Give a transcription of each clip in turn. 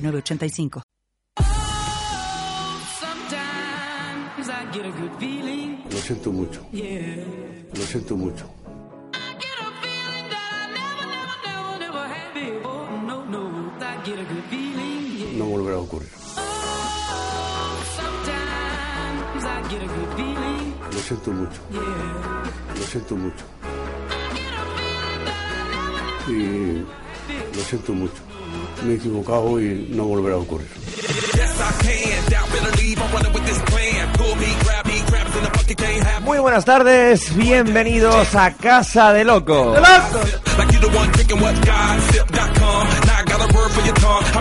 985. Lo siento mucho. Lo siento mucho. No volverá a ocurrir. Lo siento mucho. Lo siento mucho. Y lo siento mucho me he equivocado y no volverá a ocurrir. Muy buenas tardes, bienvenidos a Casa de Locos.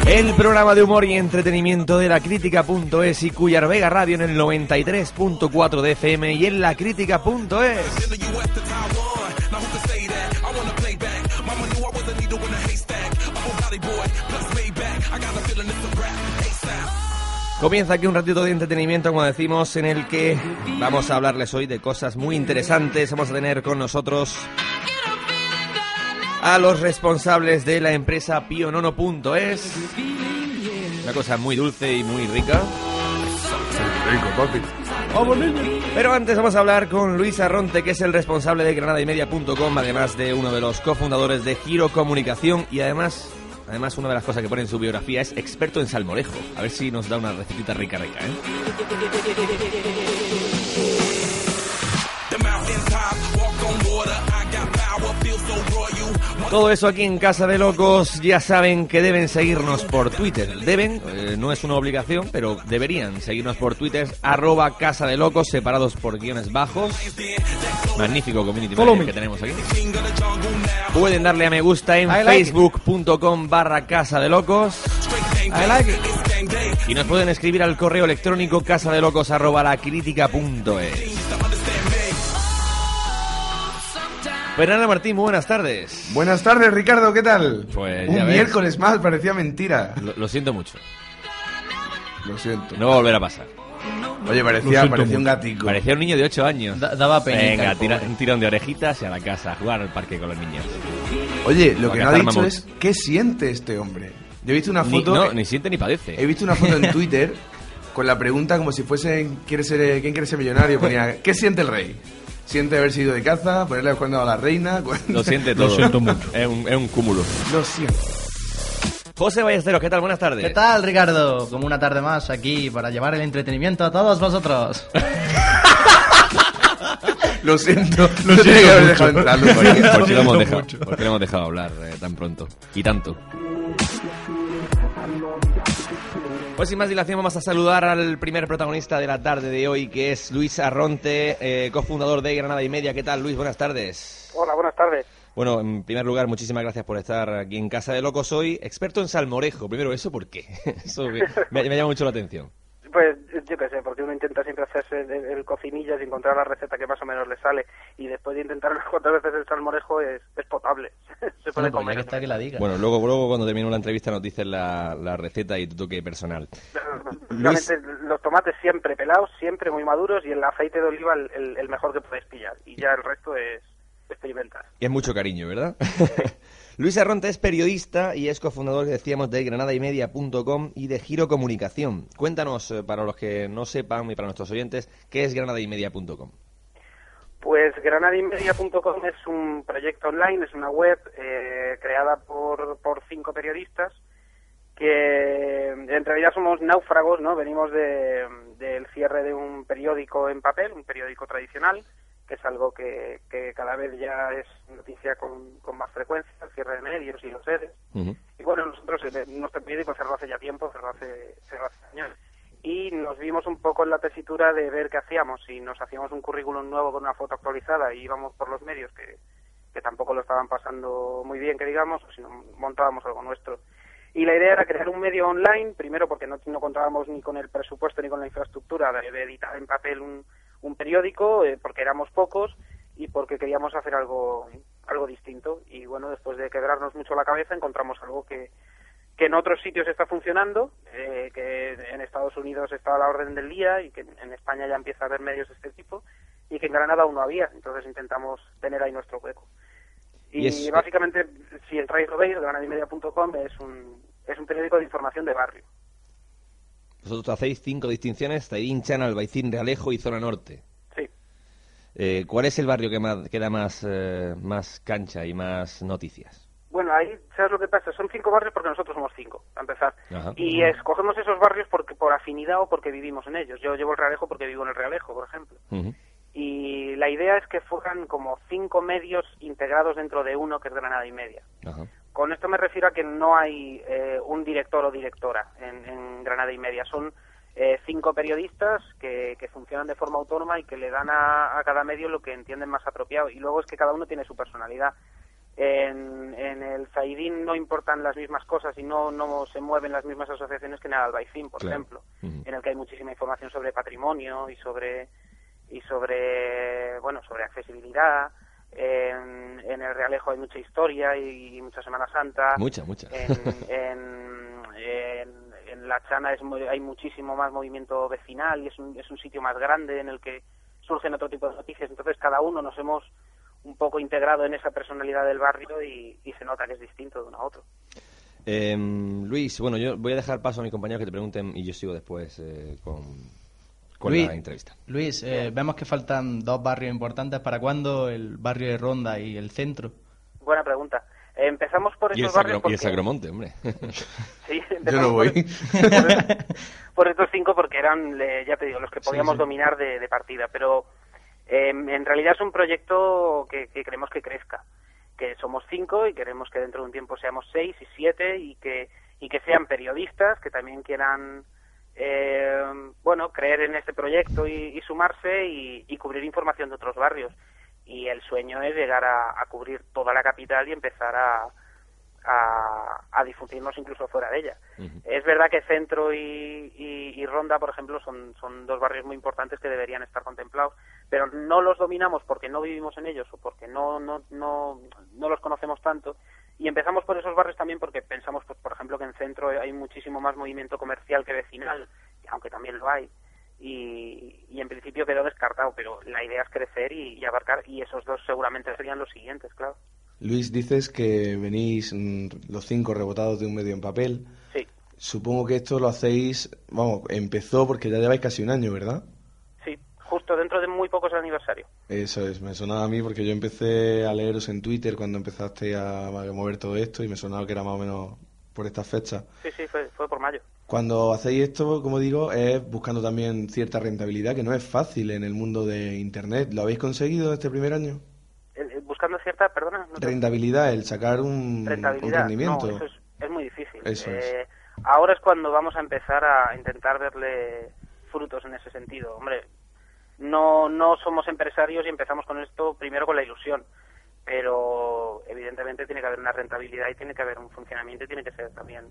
El programa de humor y entretenimiento de la crítica.es y Cuyar Vega Radio en el 93.4 de FM y en la crítica.es. Comienza aquí un ratito de entretenimiento, como decimos, en el que vamos a hablarles hoy de cosas muy interesantes. Vamos a tener con nosotros a los responsables de la empresa pionono.es. Una cosa muy dulce y muy rica. Pero antes vamos a hablar con Luis Arronte, que es el responsable de granadaymedia.com, además de uno de los cofundadores de Giro Comunicación y además Además, una de las cosas que pone en su biografía es experto en salmorejo. A ver si nos da una recetita rica, rica, ¿eh? Todo eso aquí en Casa de Locos ya saben que deben seguirnos por Twitter. Deben, eh, no es una obligación, pero deberían seguirnos por Twitter, arroba Casa de Locos, separados por guiones bajos. Magnífico community que tenemos aquí. Pueden darle a me gusta en facebook.com barra Casa de Locos. Y nos pueden escribir al correo electrónico casadelocos arroba la Fernando Martín, muy buenas tardes. Buenas tardes, Ricardo, ¿qué tal? Pues Un miércoles más, parecía mentira. Lo, siento mucho. Lo siento. No va a volver a pasar. Oye, parecía, parecía un gatico. Parecía un niño de 8 años. daba pena. Venga, tira, un tirón de orejitas y a la casa, a jugar al parque con los niños. Oye, lo que no ha dicho es qué siente este hombre. Yo he visto una foto. no, ni siente ni padece. He visto una foto en Twitter con la pregunta como si fuese ¿quiere ser, ¿quién quiere ser millonario? Ponía ¿qué siente el rey? Siente haber sido de caza, ponerle cuando a la reina. Lo siente todo. Lo siento mucho. Es un, es un cúmulo. Lo siento. José Ballesteros, ¿qué tal? Buenas tardes. ¿Qué tal, Ricardo? Como una tarde más aquí para llevar el entretenimiento a todos vosotros. lo siento, lo siento. Haber dejado entrar, ¿Por, qué, lo hemos dejado, ¿Por qué lo hemos dejado hablar eh, tan pronto? Y tanto. Pues sin más dilación vamos a saludar al primer protagonista de la tarde de hoy, que es Luis Arronte, eh, cofundador de Granada y Media. ¿Qué tal, Luis? Buenas tardes. Hola, buenas tardes. Bueno, en primer lugar, muchísimas gracias por estar aquí en Casa de Locos hoy. Experto en salmorejo. Primero, ¿eso por qué? Eso me llama mucho la atención. Pues yo qué sé, porque uno intenta siempre hacerse el, cocinillas y encontrar la receta que más o menos le sale. Y después de intentar unas cuantas veces el salmorejo es, es potable. Se puede pues comer. que la diga. Bueno, luego, luego cuando termine la entrevista nos dices la, la receta y tu toque personal. Realmente los tomates siempre pelados, siempre muy maduros y el aceite de oliva el, el mejor que puedes pillar. Y ya el resto es experimentar. Y es mucho cariño, ¿verdad? Luis Arronte es periodista y es cofundador, decíamos, de granadaymedia.com y de Giro Comunicación. Cuéntanos, eh, para los que no sepan y para nuestros oyentes, ¿qué es granadaymedia.com? Pues granadaymedia.com es un proyecto online, es una web eh, creada por, por cinco periodistas que en realidad somos náufragos, ¿no? Venimos del cierre de un periódico en papel, un periódico tradicional, que es algo que, que cada vez ya es noticia con, con más frecuencia, el cierre de medios y los sedes. Y bueno, nosotros, eh, nuestro periódico cerró hace ya tiempo, cerró hace, cerró hace años. Y nos vimos un poco en la tesitura de ver qué hacíamos. Si nos hacíamos un currículum nuevo con una foto actualizada y íbamos por los medios que, que tampoco lo estaban pasando muy bien, que digamos, o si no montábamos algo nuestro. Y la idea era crear un medio online, primero porque no, no contábamos ni con el presupuesto ni con la infraestructura de, de editar en papel un, un periódico, eh, porque éramos pocos y porque queríamos hacer algo, algo distinto. Y bueno, después de quebrarnos mucho la cabeza, encontramos algo que, que en otros sitios está funcionando, eh, que en Estados Unidos está a la orden del día y que en España ya empieza a haber medios de este tipo y que en Granada aún no había. Entonces intentamos tener ahí nuestro hueco. Y, Y es- básicamente, si entráis lo veis, granadimedia.com es un, es un periódico de información de barrio. Vosotros hacéis cinco distinciones, Tairinchan, Albaicín, Realejo y Zona Norte. Sí. Eh, ¿Cuál es el barrio que, más, que da más, eh, más cancha y más noticias? Bueno, ahí, ¿sabes lo que pasa? Son cinco barrios porque nosotros somos cinco, a empezar. Ajá. Y escogemos esos barrios porque por afinidad o porque vivimos en ellos. Yo llevo el Realejo porque vivo en el Realejo, por ejemplo. Y la idea es que fueran como cinco medios integrados dentro de uno que es Granada y Media. Ajá. Con esto me refiero a que no hay eh, un director o directora en, en Granada y Media. Son eh, cinco periodistas que, que funcionan de forma autónoma y que le dan a, a cada medio lo que entienden más apropiado. Y luego es que cada uno tiene su personalidad. En, en el Zaidín no importan las mismas cosas y no, no se mueven las mismas asociaciones que en el Albaicín, por Claro. ejemplo, en el que hay muchísima información sobre patrimonio y sobre y sobre bueno sobre accesibilidad. En, en el Realejo hay mucha historia y, mucha Semana Santa. Mucha, mucha. En, en, en- en La Chana es hay muchísimo más movimiento vecinal y es un, es un sitio más grande en el que surgen otro tipo de noticias. Entonces cada uno nos hemos un poco integrado en esa personalidad del barrio y, y se nota que es distinto de uno a otro. Eh, Luis, bueno, yo voy a dejar paso a mi compañero que te pregunten y yo sigo después eh, con, con Luis, la entrevista. Luis, eh, vemos que faltan dos barrios importantes. ¿Para cuándo el barrio de Ronda y el centro? Buena pregunta. Eh, empezamos por Y esos barrios Sacro- y el porque- Sacromonte, hombre. Sí, Yo no voy. Por, por- por estos cinco porque eran, eh, ya te digo, los que podíamos sí. dominar de, de partida. Pero eh, en realidad es un proyecto que, que queremos que crezca. Que somos cinco y queremos que dentro de un tiempo seamos seis y siete y que, y que sean periodistas que también quieran, eh, bueno, creer en este proyecto y, y sumarse y, y cubrir información de otros barrios. Y el sueño es llegar a, a cubrir toda la capital y empezar a, a, a difundirnos incluso fuera de ella. Es verdad que Centro y, y- y Ronda, por ejemplo, son, son dos barrios muy importantes que deberían estar contemplados, pero no los dominamos porque no vivimos en ellos o porque no, no, no, no los conocemos tanto. Y empezamos por esos barrios también porque pensamos, pues, por ejemplo, que en Centro hay muchísimo más movimiento comercial que vecinal, aunque también lo hay. Y, y en principio quedó descartado, pero la idea es crecer y, y abarcar, y esos dos seguramente serían los siguientes, claro. Luis, dices que venís mm, los cinco rebotados de un medio en papel. Sí, Supongo que esto lo hacéis, vamos, empezó porque ya lleváis casi un año, ¿verdad? sí, justo dentro de muy pocos aniversario. Eso es, me sonaba a mí porque yo empecé a leeros en Twitter cuando empezaste a, mover todo esto y me sonaba que era más o menos por estas fechas. Sí, sí, fue, fue por mayo. Cuando hacéis esto, como digo, es buscando también cierta rentabilidad, que no es fácil en el mundo de Internet. ¿Lo habéis conseguido este primer año? Buscando cierta, perdona, no te- Rentabilidad, el sacar un, rendimiento. No, eso es, es muy difícil. Eso es. Eh, Ahora es cuando vamos a empezar a intentar verle frutos en ese sentido. Hombre, no, no somos empresarios y empezamos con esto primero con la ilusión, pero evidentemente tiene que haber una rentabilidad y tiene que haber un funcionamiento y tiene que ser también,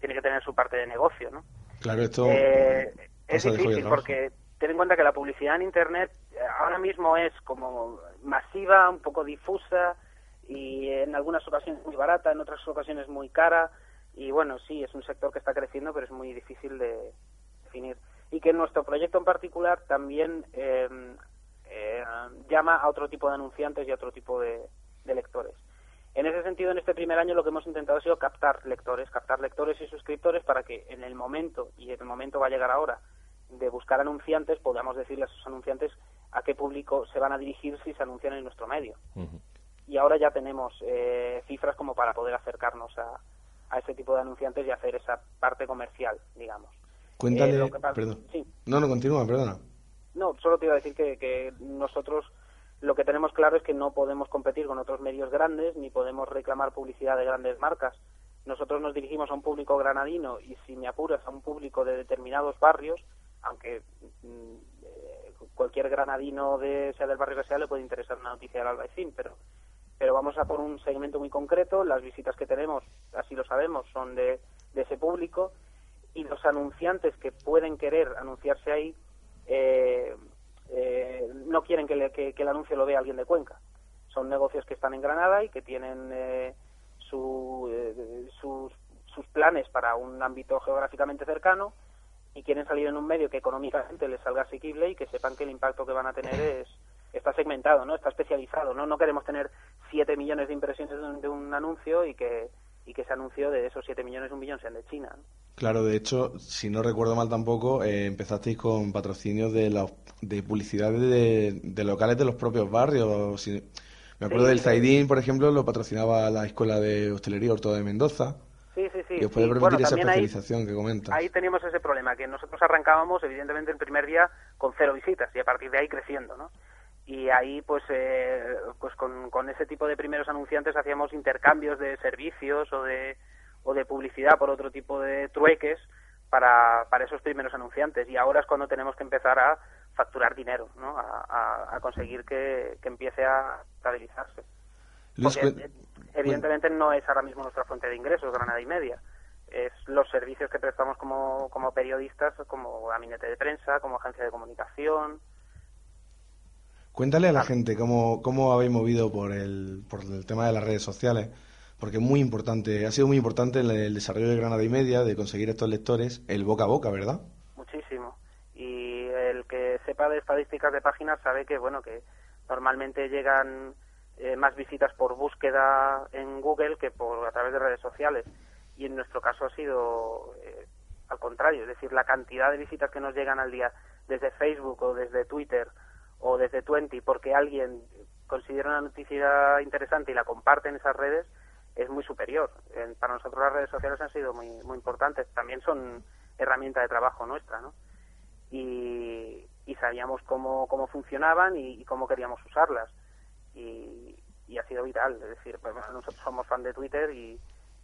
tiene que tener su parte de negocio, ¿no? Claro, esto Eh, es difícil porque ten en cuenta que la publicidad en Internet eh, ahora mismo es como masiva, un poco difusa y en algunas ocasiones muy barata, en otras ocasiones muy cara y bueno, sí, es un sector que está creciendo pero es muy difícil de definir. Y que nuestro proyecto en particular también eh, eh, llama a otro tipo de anunciantes y a otro tipo de, de lectores. En ese sentido, en este primer año lo que hemos intentado ha sido captar lectores, captar lectores y suscriptores para que en el momento, y el momento va a llegar ahora, de buscar anunciantes, podamos decirle a esos anunciantes a qué público se van a dirigir si se anuncian en nuestro medio. Y ahora ya tenemos eh, cifras como para poder acercarnos a, a ese tipo de anunciantes y hacer esa parte comercial, digamos. Cuéntale, Eh, lo que pasa- perdón. Sí. No, no, continúa, perdona. No, solo te iba a decir que, que nosotros lo que tenemos claro es que no podemos competir con otros medios grandes ni podemos reclamar publicidad de grandes marcas. Nosotros nos dirigimos a un público granadino y si me apuras a un público de determinados barrios, aunque mm, eh, cualquier granadino de, sea del barrio que sea le puede interesar una noticia del Albaicín, pero pero vamos a por un segmento muy concreto. Las visitas que tenemos, así lo sabemos, son de de ese público y los anunciantes que pueden querer anunciarse ahí eh, eh, no quieren que, le- que- el anuncio lo vea alguien de Cuenca. Son negocios que están en Granada y que tienen eh, su, eh, sus, sus planes para un ámbito geográficamente cercano y quieren salir en un medio que económicamente les salga asequible y que sepan que el impacto que van a tener es está segmentado, ¿no? Está especializado, ¿no? No queremos tener 7 millones de impresiones de un, anuncio y que y que ese anuncio de esos 7 millones, un millón sean de China. Claro, de hecho, si no recuerdo mal tampoco, eh, empezasteis con patrocinios de, la, de publicidad de, de locales de los propios barrios. Si- me acuerdo Sí, del sí. Zaidín, por ejemplo, lo patrocinaba la Escuela de Hostelería Horto de Mendoza. Sí, sí, sí. y os puede permitir Bueno, esa ahí- especialización que comentas. Ahí teníamos ese problema, que nosotros arrancábamos, evidentemente, el primer día con cero visitas y a partir de ahí creciendo, ¿no? Y ahí, pues, eh, pues con, con ese tipo de primeros anunciantes hacíamos intercambios de servicios o de, o de publicidad por otro tipo de trueques para, para esos primeros anunciantes. Y ahora es cuando tenemos que empezar a facturar dinero, ¿no? A, a- a conseguir que, que empiece a estabilizarse. Luis, Porque, cuen- evidentemente no es ahora mismo nuestra fuente de ingresos, Granada y Media. Es los servicios que prestamos como, como periodistas, como gabinete de prensa, como agencia de comunicación. Cuéntale a la gente cómo, cómo habéis movido por el, por el tema de las redes sociales, porque es muy importante, ha sido muy importante el, el desarrollo de Granada y Media, de conseguir estos lectores, el boca a boca, ¿verdad? muchísimo y el que sepa de estadísticas de páginas sabe que bueno que normalmente llegan eh, más visitas por búsqueda en Google que por a través de redes sociales y en nuestro caso ha sido eh, al contrario es decir la cantidad de visitas que nos llegan al día desde Facebook o desde Twitter o desde Twenty porque alguien considera una noticia interesante y la comparte en esas redes es muy superior. En- para nosotros las redes sociales han sido muy, muy importantes. También son herramienta de trabajo nuestra, ¿no? Y, y sabíamos cómo, cómo funcionaban y, y cómo queríamos usarlas. Y, y ha sido vital. Es decir, pues, bueno, nosotros somos fan de Twitter y,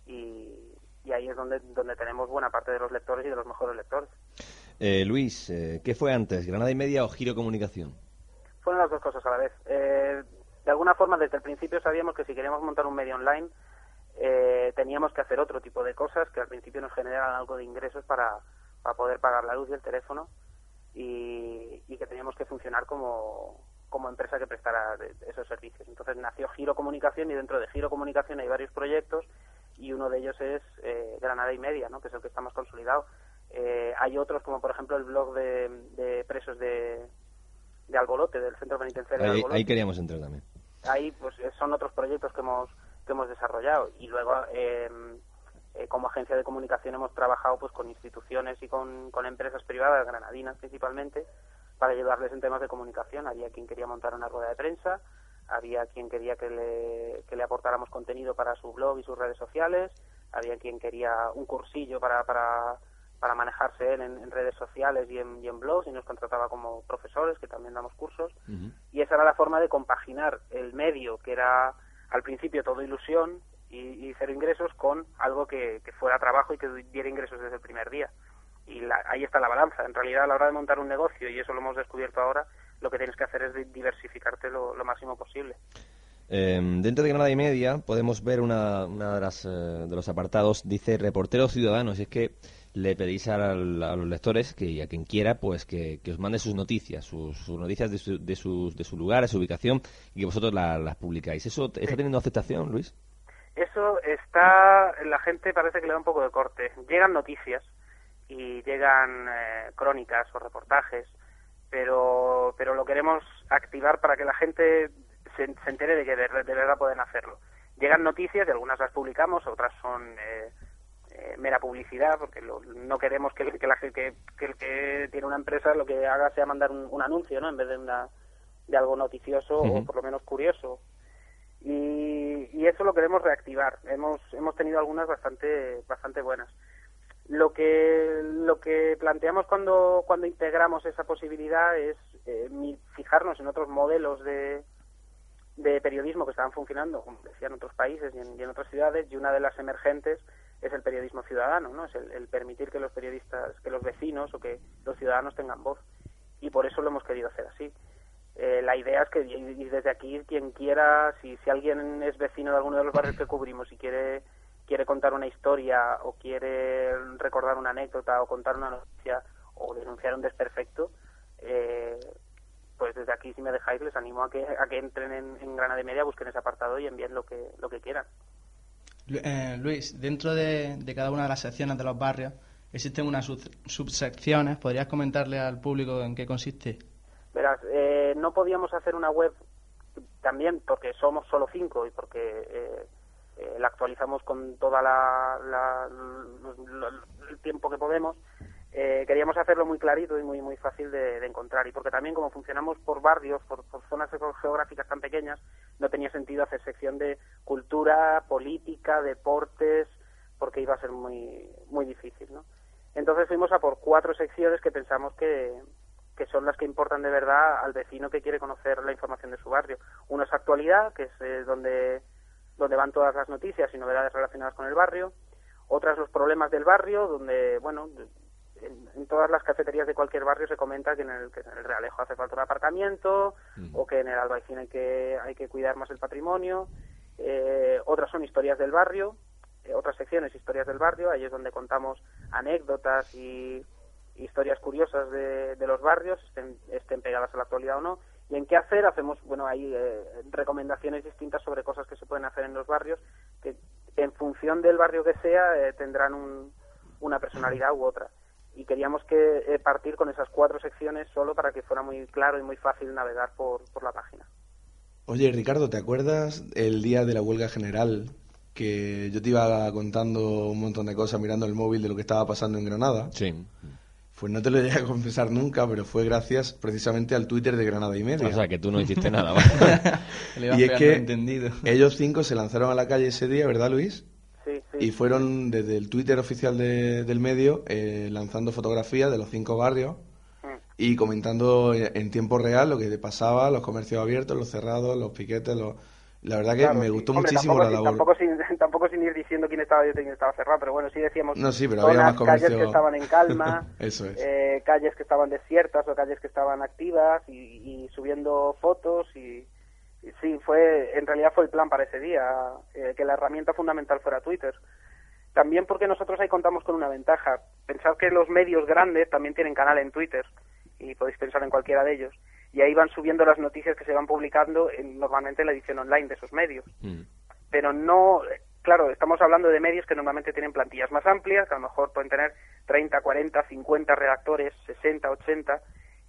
y, y ahí es donde, donde tenemos buena parte de los lectores y de los mejores lectores. Eh, Luis, eh, ¿qué fue antes, Granada y Media o Giro Comunicación? fueron las dos cosas a la vez. Eh, de alguna forma, desde el principio sabíamos que si queríamos montar un medio online, eh, teníamos que hacer otro tipo de cosas que al principio nos generaran algo de ingresos para, para poder pagar la luz y el teléfono y, y que teníamos que funcionar como, como empresa que prestara esos servicios. Entonces nació Giro Comunicación y dentro de Giro Comunicación hay varios proyectos y uno de ellos es eh, Granada y Media, ¿no? que es el que está más consolidado. Eh, hay otros como por ejemplo el blog de, de presos de, de Albolote, del Centro Penitenciario de Ahí, Albolote ahí queríamos entrar también. ahí pues son otros proyectos que hemos que hemos desarrollado y luego eh, eh, como agencia de comunicación hemos trabajado pues con instituciones y con, con empresas privadas granadinas principalmente para ayudarles en temas de comunicación. Había quien quería montar una rueda de prensa había quien quería que le, que le aportáramos contenido para su blog y sus redes sociales había quien quería un cursillo para para para manejarse él en, en redes sociales y en, y en blogs y nos contrataba como profesores que también damos cursos. Y esa era la forma de compaginar el medio, que era al principio todo ilusión y, cero ingresos, con algo que, que fuera trabajo y que diera ingresos desde el primer día. Y la- ahí está la balanza. En realidad, a la hora de montar un negocio, y eso lo hemos descubierto ahora, lo que tienes que hacer es di- diversificarte lo, máximo posible. Eh, dentro de Granada y Media podemos ver una, una de, las, eh, de los apartados, dice reporteros ciudadanos, y es que le pedís a, los lectores que y a quien quiera pues que, que os mande sus noticias, sus, sus noticias de su, de, sus, de su lugar, de su ubicación, y que vosotros la- las publicáis. ¿Eso está teniendo aceptación, Luis? Eso está, la gente parece que le da un poco de corte. Llegan noticias y llegan eh, crónicas o reportajes, pero, pero lo queremos activar para que la gente se, se entere de que de, de verdad pueden hacerlo. Llegan noticias y algunas las publicamos, otras son eh, eh, mera publicidad, porque lo- no queremos que, el- que, la, gen- que, el que tiene una empresa lo que haga sea mandar un, un anuncio, ¿no? En vez de, una, de algo noticioso o por lo menos curioso y, y eso lo queremos reactivar. Hemos hemos tenido algunas bastante bastante buenas. Lo que lo que planteamos cuando cuando integramos esa posibilidad es eh, fijarnos en otros modelos de de periodismo que estaban funcionando, como decía en otros países y en, y en otras ciudades, y una de las emergentes es el periodismo ciudadano, ¿no? Es el, permitir que los periodistas, que los vecinos o que los ciudadanos tengan voz. Y por eso lo hemos querido hacer así. Eh, la idea es que y desde aquí quien quiera, si, si alguien es vecino de alguno de los barrios que cubrimos y quiere quiere contar una historia o quiere recordar una anécdota o contar una noticia o denunciar un desperfecto, eh, pues desde aquí, si me dejáis, les animo a que, a que entren en, en Granada y Media, busquen ese apartado y envíen lo que, lo que quieran. Eh, Luis, dentro de, cada una de las secciones de los barrios existen unas sub- subsecciones. ¿Podrías comentarle al público en qué consiste? Verás, eh, no podíamos hacer una web también porque somos solo cinco y porque eh, eh, la actualizamos con toda la, la- lo- el tiempo que podemos. Eh, queríamos hacerlo muy clarito y muy muy fácil de, encontrar y porque también como funcionamos por barrios, por, por zonas geográficas tan pequeñas, no tenía sentido hacer sección de cultura, política, deportes, porque iba a ser muy muy difícil, ¿no? Entonces fuimos a por cuatro secciones que pensamos que, que son las que importan de verdad al vecino que quiere conocer la información de su barrio. Uno es actualidad, que es eh, donde, donde van todas las noticias y novedades relacionadas con el barrio. Otra es los problemas del barrio, donde, bueno, en, en todas las cafeterías de cualquier barrio se comenta que en el, que en el Realejo hace falta un aparcamiento o que en el Albaicín hay que, hay que cuidar más el patrimonio. Eh, otras son historias del barrio, eh, otras secciones historias del barrio, ahí es donde contamos anécdotas y historias curiosas de, de los barrios, estén, estén pegadas a la actualidad o no. Y en qué hacer hacemos, bueno, hay eh, recomendaciones distintas sobre cosas que se pueden hacer en los barrios, que en función del barrio que sea eh, tendrán un, una personalidad u otra. Y queríamos que eh, partir con esas cuatro secciones solo para que fuera muy claro y muy fácil navegar por, por la página. Oye, Ricardo, ¿te acuerdas el día de la huelga general que yo te iba contando un montón de cosas mirando el móvil de lo que estaba pasando en Granada? Sí. Pues no te lo llegué a confesar nunca, pero fue gracias precisamente al Twitter de Granada y Media. O sea, que tú no hiciste nada. Y es que entendido. ellos cinco se lanzaron a la calle ese día, ¿verdad, Luis? Sí, sí. Y fueron desde el Twitter oficial de- del medio eh, lanzando fotografías de los cinco barrios Mm. y comentando en en tiempo real lo que pasaba, los comercios abiertos, los cerrados, los piquetes, los... La verdad que Claro, me sí. gustó Hombre, muchísimo tampoco la labor. Tampoco sin, tampoco sin ir diciendo quién estaba abierto y quién estaba cerrado, pero bueno, sí decíamos No, sí, pero había zonas, más comercio. calles que estaban en calma, Eso es. eh, calles que estaban desiertas o calles que estaban activas y, y subiendo fotos y sí, fue en realidad fue el plan para ese día, eh, que la herramienta fundamental fuera Twitter. También porque nosotros ahí contamos con una ventaja. Pensad que los medios grandes también tienen canal en Twitter y podéis pensar en cualquiera de ellos. Y ahí van subiendo las noticias que se van publicando en, normalmente en la edición online de esos medios Mm. pero no, claro, estamos hablando de medios que normalmente tienen plantillas más amplias, que a lo mejor pueden tener 30, 40, 50 redactores, 60, 80,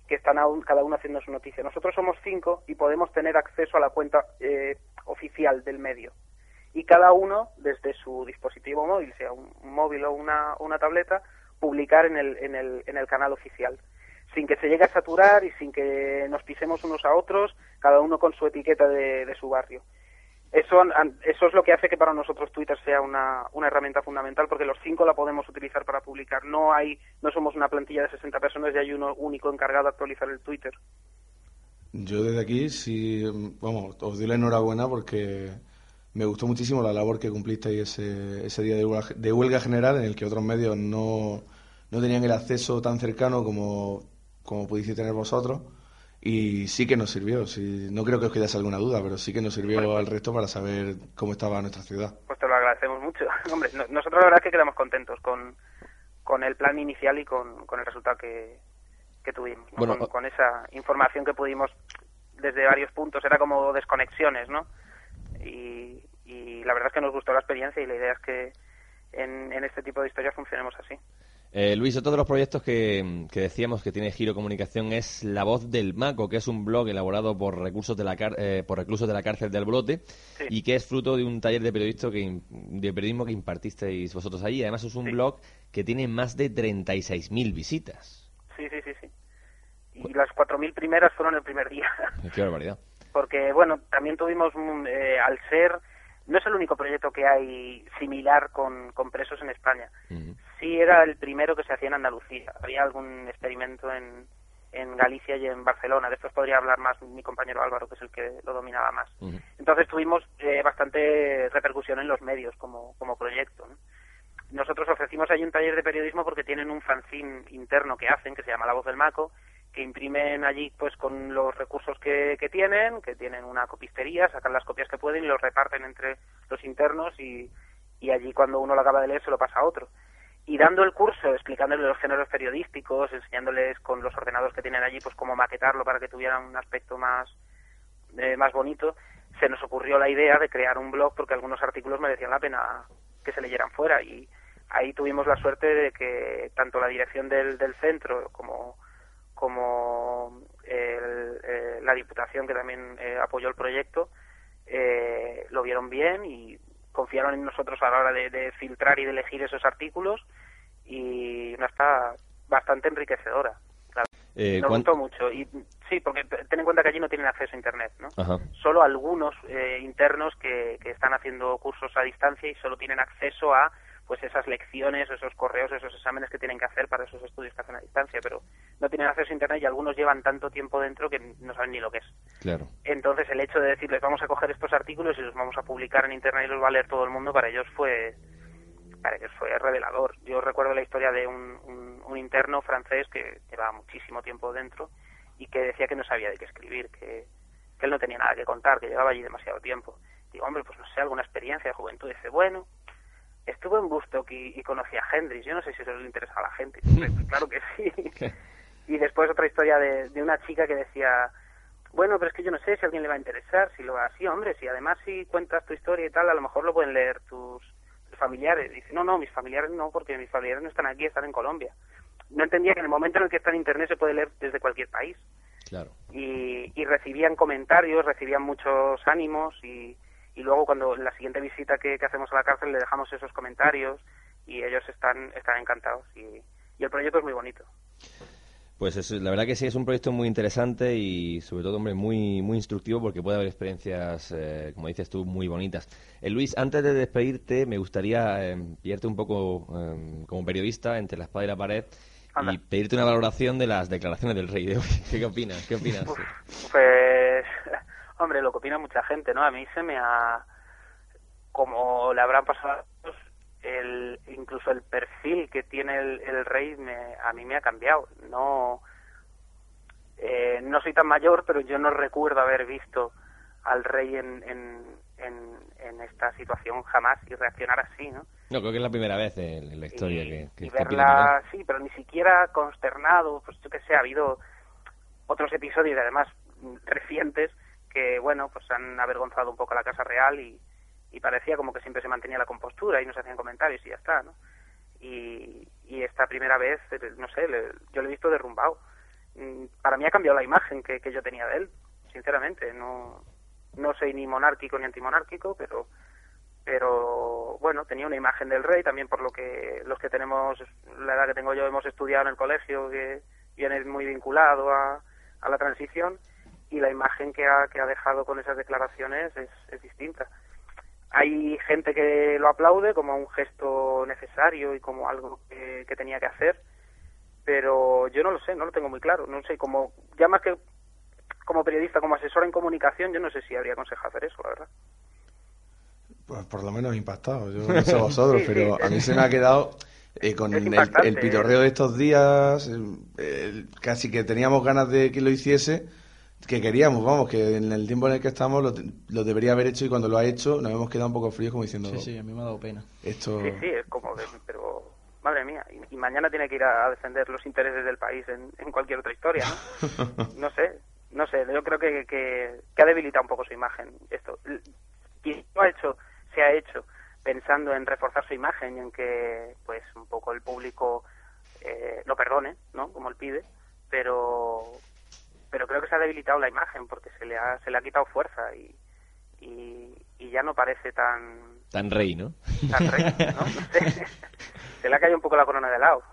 que están aún, cada uno haciendo su noticia. Nosotros somos cinco y podemos tener acceso a la cuenta eh, oficial del medio. Y cada uno, desde su dispositivo móvil, sea un, móvil o una, una tableta, publicar en el, en, el, en el canal oficial sin que se llegue a saturar y sin que nos pisemos unos a otros, cada uno con su etiqueta de, de su barrio. Eso, eso es lo que hace que para nosotros Twitter sea una, una herramienta fundamental porque los cinco la podemos utilizar para publicar. No hay, no somos una plantilla de 60 personas y hay uno único encargado de actualizar el Twitter. Yo desde aquí, sí, vamos, os doy la enhorabuena porque me gustó muchísimo la labor que cumplisteis ese, ese día de huelga, de huelga general en el que otros medios no, no tenían el acceso tan cercano como, como pudisteis tener vosotros. Y sí que nos sirvió, sí, no creo que os quedase alguna duda, pero sí que nos sirvió al resto para saber cómo estaba nuestra ciudad. Pues te lo agradecemos mucho. Hombre, no- nosotros la verdad es que quedamos contentos con, con el plan inicial y con, con el resultado que, que tuvimos, ¿no? Bueno, con, con esa información que pudimos desde varios puntos, era como desconexiones, ¿no? Y, y la verdad es que nos gustó la experiencia y la idea es que en, en este tipo de historias funcionemos así. Eh, Luis, otro de los proyectos que, que decíamos que tiene Giro Comunicación es La Voz del Maco, que es un blog elaborado por recursos de la car- eh, por reclusos de la cárcel del Brote Sí. y que es fruto de un taller de periodismo que, de periodismo que impartisteis vosotros allí. Además es un Sí. blog que tiene más de 36.000 visitas. Sí, sí, sí, sí. Y las 4.000 primeras fueron el primer día. Qué barbaridad. porque bueno también tuvimos un, eh, al ser no es el único proyecto que hay similar con, con presos en España. Sí era el primero que se hacía en Andalucía. Había algún experimento en, en Galicia y en Barcelona. De estos podría hablar más mi compañero Álvaro que es el que lo dominaba más. Entonces tuvimos eh, bastante repercusión en los medios como, como proyecto ¿no? nosotros ofrecimos ahí un taller de periodismo porque tienen un fanzine interno que hacen que se llama La Voz del Maco que imprimen allí pues con los recursos que, que tienen, que tienen una copistería, sacan las copias que pueden y los reparten entre los internos y, y allí cuando uno lo acaba de leer se lo pasa a otro. Y dando el curso, explicándoles los géneros periodísticos, enseñándoles con los ordenadores que tienen allí, pues cómo maquetarlo para que tuvieran un aspecto más, eh, más bonito, se nos ocurrió la idea de crear un blog porque algunos artículos merecían la pena que se leyeran fuera y ahí tuvimos la suerte de que tanto la dirección del, del centro como como eh, la Diputación, que también eh, apoyó el proyecto, eh, lo vieron bien y confiaron en nosotros a la hora de, filtrar y de elegir esos artículos y una está bastante enriquecedora. Eh, Nos gustó mucho. Y sí, porque ten en cuenta que allí no tienen acceso a Internet, ¿no? Solo algunos internos que, que están haciendo cursos a distancia y solo tienen acceso a pues esas lecciones, esos correos, esos exámenes que tienen que hacer para esos estudios que hacen a distancia, pero no tienen acceso a internet y algunos llevan tanto tiempo dentro que no saben ni lo que es. Claro. Entonces el hecho de decirles vamos a coger estos artículos y los vamos a publicar en internet y los va a leer todo el mundo para ellos fue para ellos fue revelador. Yo recuerdo la historia de un, un, interno francés que llevaba muchísimo tiempo dentro y que decía que no sabía de qué escribir, que, que él no tenía nada que contar, que llevaba allí demasiado tiempo. Digo, hombre, pues no sé, alguna experiencia de juventud. Dice, bueno, estuve en Bustock y, conocí a Hendrix. Yo no sé si eso le interesa a la gente. claro que sí. y después otra historia de, de, una chica que decía, bueno, pero es que yo no sé si a alguien le va a interesar, si lo va así, hombre, si además si cuentas tu historia y tal, a lo mejor lo pueden leer tus, familiares. dice, no, no, mis familiares no, porque mis familiares no están aquí, están en Colombia. No entendía que en el momento en el que está en Internet se puede leer desde cualquier país. Claro. Y, y recibían comentarios, recibían muchos ánimos y, y luego cuando la siguiente visita que, hacemos a la cárcel le dejamos esos comentarios y ellos están, están encantados y, el proyecto es muy bonito. Pues es, la verdad que sí, es un proyecto muy interesante y sobre todo, hombre, muy, muy instructivo porque puede haber experiencias, eh, como dices tú, muy bonitas. Eh, Luis, antes de despedirte, me gustaría eh, pillarte un poco eh, como periodista entre la espada y la pared y pedirte una valoración de las declaraciones del rey de hoy. ¿Qué, opinas? ¿Qué opinas? pues Hombre, lo que opina mucha gente, ¿no? A mí se me ha, como le habrán pasado el, incluso el perfil que tiene el, rey me, a mí me ha cambiado. No, eh, no soy tan mayor, pero yo no recuerdo haber visto al rey en, en, en, esta situación jamás y reaccionar así, ¿no? No, creo que es la primera vez en la historia que, que, y verla, sí, pero ni siquiera consternado, pues yo que sé, ha habido otros episodios, además recientes, que, bueno, pues han avergonzado un poco a la Casa Real y, parecía como que siempre se mantenía la compostura y no se hacían comentarios y ya está, ¿no? Y, esta primera vez, no sé, yo lo he visto derrumbado. Mm, para mí ha cambiado la imagen que, que yo tenía de él, sinceramente. No, no soy ni monárquico ni antimonárquico, pero pero bueno, tenía una imagen del rey, también por lo que los que tenemos, la edad que tengo yo, hemos estudiado en el colegio, que viene muy vinculado a, a la transición, y la imagen que ha, que ha dejado con esas declaraciones es, es distinta. Hay gente que lo aplaude como un gesto necesario y como algo que, tenía que hacer, pero yo no lo sé, no lo tengo muy claro. No sé, como ya más que como periodista, como asesor en comunicación, yo no sé si habría aconsejado hacer eso, la verdad. Pues por lo menos impactado, yo no sé vosotros, pero a mí se me ha quedado eh, con el, el, pitorreo de estos días, casi que teníamos ganas de que lo hiciese que queríamos, vamos, que en el tiempo en el que estamos lo, debería haber hecho y cuando lo ha hecho nos hemos quedado un poco fríos como diciendo... Sí, sí, a mí me ha dado pena. Esto... Sí, sí, es como, pero madre mía, y, mañana tiene que ir a, defender los intereses del país en, en cualquier otra historia, ¿no? no sé, no sé, yo creo que, que, ha debilitado un poco su imagen esto. Y lo ha hecho, se ha hecho pensando en reforzar su imagen y en que, pues, un poco el público eh, lo perdone, ¿no? Como él pide, pero pero creo que se ha debilitado la imagen porque se le ha, se le ha quitado fuerza y, y, ya no parece tan... Tan rey, ¿no? Tan rey, ¿no? se le ha caído un poco la corona de lado.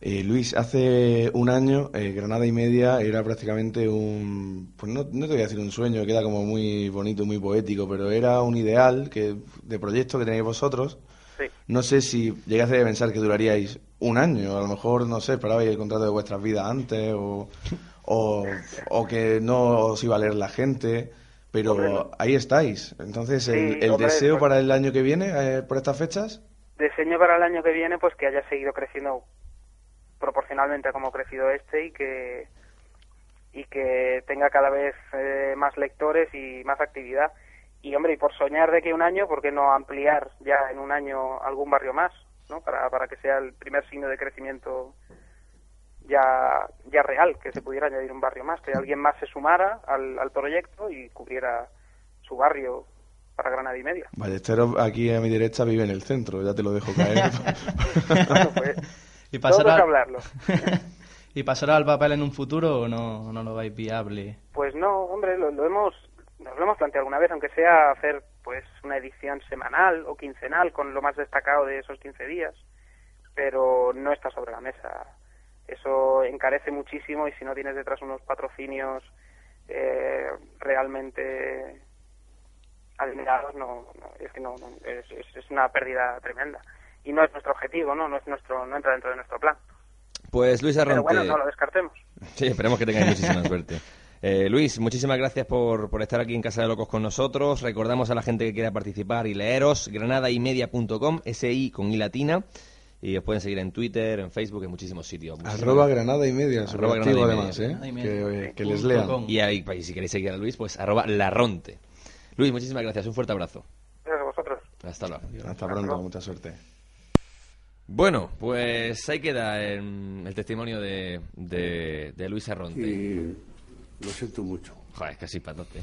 Eh, Luis, hace un año, eh, Granada y Media era prácticamente un, pues no, no, te voy a decir un sueño, queda como muy bonito, muy poético, pero era un ideal que, de proyecto que tenéis vosotros. Sí. No sé si llegase a pensar que duraríais un año, a lo mejor, no sé, esperabais el contrato de vuestras vidas antes o, o, o que no os iba a leer la gente, pero ahí estáis. Entonces, ¿el, deseo pues para el año que viene, eh, por estas fechas? Deseo para el año que viene, pues que haya seguido creciendo proporcionalmente a como ha crecido este y que y que tenga cada vez eh, más lectores y más actividad y hombre, y por soñar de que un año, ¿por qué no ampliar ya en un año algún barrio más, ¿no? Para, para que sea el primer signo de crecimiento ya, ya real, que se pudiera añadir un barrio más, que alguien más se sumara al, al proyecto y cubriera su barrio para Granada y media. Ballesteros aquí a mi derecha vive en el centro, ya te lo dejo caer. Bueno, pues, ¿Y todo pasará, es hablarlo. ¿Y pasará al papel en un futuro o no, no lo veis viable? Pues no, hombre, lo, lo hemos, nos lo hemos planteado alguna vez, aunque sea hacer pues una edición semanal o quincenal con lo más destacado de esos 15 días, pero no está sobre la mesa. Eso encarece muchísimo y si no tienes detrás unos patrocinios eh, realmente admirados, no, no, es que no, no, es, es- una pérdida tremenda. Y no es nuestro objetivo, ¿no? No es nuestro, no entra dentro de nuestro plan. Pues Luis Pero Arronte. bueno, no lo descartemos. Sí, esperemos que tengáis muchísima suerte. Eh, Luis, muchísimas gracias por, por estar aquí en Casa de Locos con nosotros. Recordamos a la gente que quiera participar y leeros granadaymedia.com, SI con I latina. Y os pueden seguir en Twitter, en Facebook, en muchísimos sitios. Arroba Granada y media, Arroba Granada y además, media. ¿eh? Y Que, media. que les lean. Y ahí, si queréis seguir a Luis, pues arroba larronte. Luis, muchísimas gracias. Un fuerte abrazo. Gracias a vosotros. Hasta luego. Hasta pronto, mucha suerte. Bueno, pues ahí queda el, el testimonio de, de, de Luis Arronte. Y lo siento mucho. Joder, es casi patote.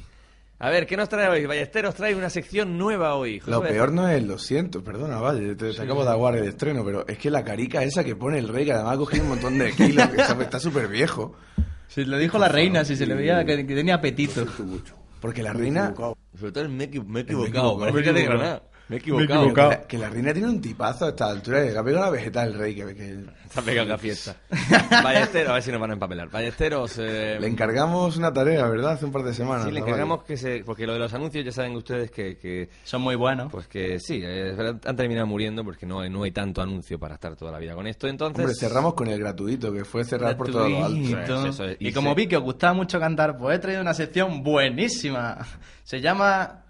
A ver, ¿qué nos trae hoy? Ballesteros trae una sección nueva hoy. Lo Josué. peor no es, lo siento, perdona, vale, te, acabo de aguar el estreno, pero es que la carica esa que pone el rey, que además ha cogido un montón de kilos, que está- está súper viejo. Si lo dijo la reina, si se le veía que, que tenía apetito. Lo. Porque la Me he reina, equivocado. Sobre todo me, equi- me he equivocado, equivocado. Me he equivocado. Granada. Me he equivocado. que la, que la reina tiene un tipazo a esta altura, que ha pegado la vegeta el rey, que, que Está pegado la fiesta. Ballesteros, a ver si nos van a empapelar. Ballesteros, eh, le encargamos una tarea, ¿verdad? Hace un par de semanas. sí, le ¿no? encargamos que se... Porque lo de los anuncios ya saben ustedes que... que Son muy buenos. pues que sí, eh, han terminado muriendo porque no hay, no hay tanto anuncio para estar toda la vida con esto. Entonces... Hombre, cerramos con el gratuito, que fue cerrar por todo lo alto. Es, es. Y, Y como se- vi que os gustaba mucho cantar, pues he traído una sección buenísima. Se llama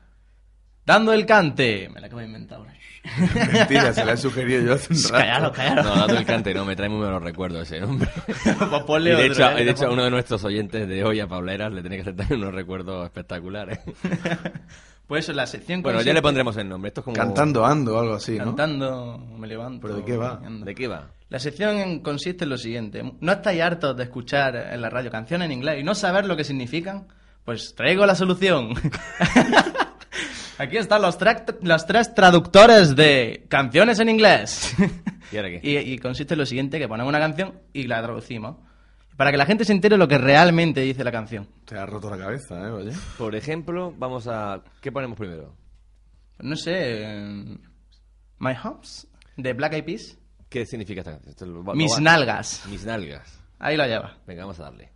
Dando el cante. Me la acabo de inventar ahora. Mentira, se la he sugerido yo hace un rato. Cállalo, cállalo. No, dato el cante, no, me trae muy buenos recuerdos ese nombre. pues ponle Y de otro, hecho, ¿eh? de hecho a uno de nuestros oyentes de hoy, a Pauleras, le tiene que hacer también unos recuerdos espectaculares. Pues eso, la sección bueno, ya le pondremos el nombre. Esto es como... Cantando ando o algo así, ¿no? Cantando, me levanto. ¿Pero de qué va? ando. ¿De qué va? La sección consiste en lo siguiente. ¿No estáis hartos de escuchar en la radio canciones en inglés y no saber lo que significan? Pues traigo la solución. Aquí están los, tra- los tres traductores de canciones en inglés. ¿Y ahora qué? y, y consiste en lo siguiente, que ponemos una canción y la traducimos. Para que la gente se entere lo que realmente dice la canción. Te ha roto la cabeza, ¿eh? Oye. Por ejemplo, vamos a... ¿Qué ponemos primero? No sé... eh, My Homes, de Black Eyed Peas. ¿Qué significa esta canción? Esto lo- lo Mis nalgas. Mis nalgas. Ahí lo lleva. Venga, vamos a darle.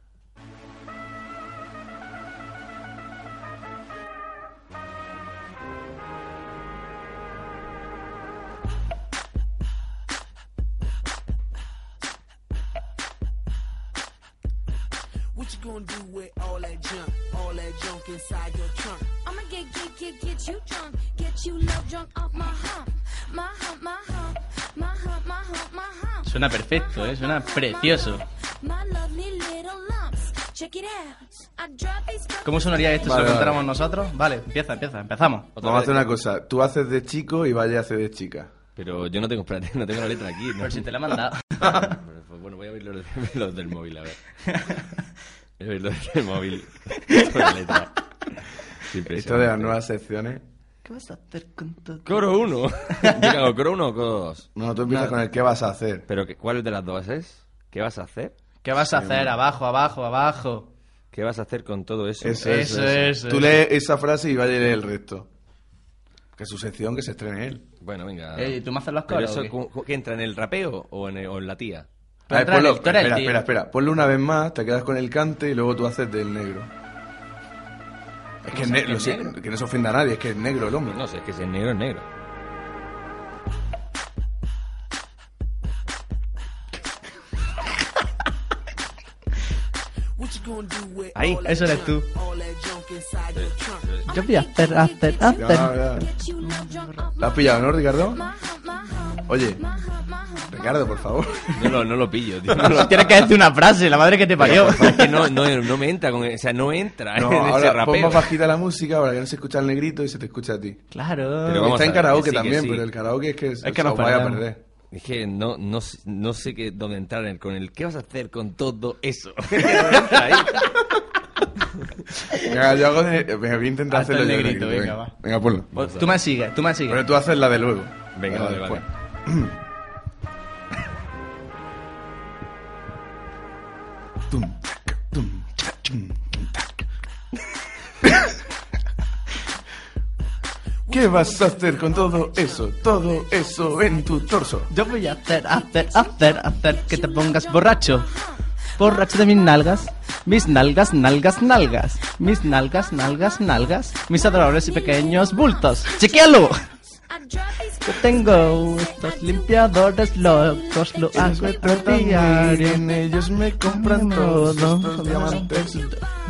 Gonna do with all that junk, all that junk inside your trunk? I'ma get, get, get, get you drunk, get you love drunk off my hump, my hump, my hump, my hump, my hump, my hump. Suena perfecto, ¿eh? Suena precioso. My lovely little lumps, check it out. I drop these ¿Cómo sonaría esto Vale, si lo vale. cantáramos nosotros? Vale, empieza, empieza, empezamos. Otra Vamos a vez. hacer una cosa. Tú haces de chico y Valle hace de chica. Pero yo no tengo, espérate, no tengo la letra aquí. ¿no? Pero si te la he mandado. Pues bueno, voy a los, los del móvil, a ver. A del móvil. Esto de las nuevas secciones. ¿Qué vas a hacer con todo? Coro 1. ¿Yo? ¿Coro 1 o coro 2? No, tú empiezas con el qué vas a hacer. ¿Pero qué- cuál de las dos es? ¿Qué vas a hacer? ¿Qué vas a hacer? Abajo, abajo, abajo. ¿Qué vas a hacer con todo eso? Eso, Eso, eso, eso, Tú lees esa frase y Valle lee el resto. Que es su sección que se estrene él. Bueno, venga. Ey, ¿tú me haces los ¿Pero coros? eso qué entra en el rapeo o en, el- o en la tía? Ver, ponlo- espera, espera, espera. Ponlo una vez más, te quedas con el cante y luego tú haces del negro. Es que, ne- lo es sé- negro? que no se ofenda a nadie, es que es negro el hombre. No sé, es que si es negro es negro. Ahí. Eso eres tú. Yo voy a hacer, hacer, Ya, hacer. ya. ¿La has pillado, no, Ricardo? Oye. Ricardo. Por favor. No lo, no lo pillo, tío. Tienes que decir una frase, la madre que te parió. Es que no, no, no me entra con, o sea, no entra No, en ese ahora pon rapeo. más bajita la música para que no se escuche al negrito y se te escucha a ti. Claro. Pero Está en karaoke sí, también, sí. pero el karaoke es que, Es que se nos os vaya a perder. Que no, no, sé- no sé qué, dónde entrar en el- con el ¿qué vas a hacer con todo eso? Venga, yo hago de... Venga, voy a intentar Hazte hacerlo el yo de negrito, venga, va. Venga, ponlo. Pues Tú me sigues, tú me sigues. Pero tú haces la de luego. Venga, vale, vale. ¿Qué vas a hacer con todo eso? Todo eso en tu torso. Yo voy a hacer, hacer, hacer, hacer que te pongas borracho. Borracho de mis nalgas. Mis nalgas, nalgas, nalgas. Mis nalgas, nalgas, nalgas. Mis adorables y pequeños bultos. ¡Chequéalo! Yo tengo estos limpiadores locos, lo hago a diario. En ellos me compran todos diamantes.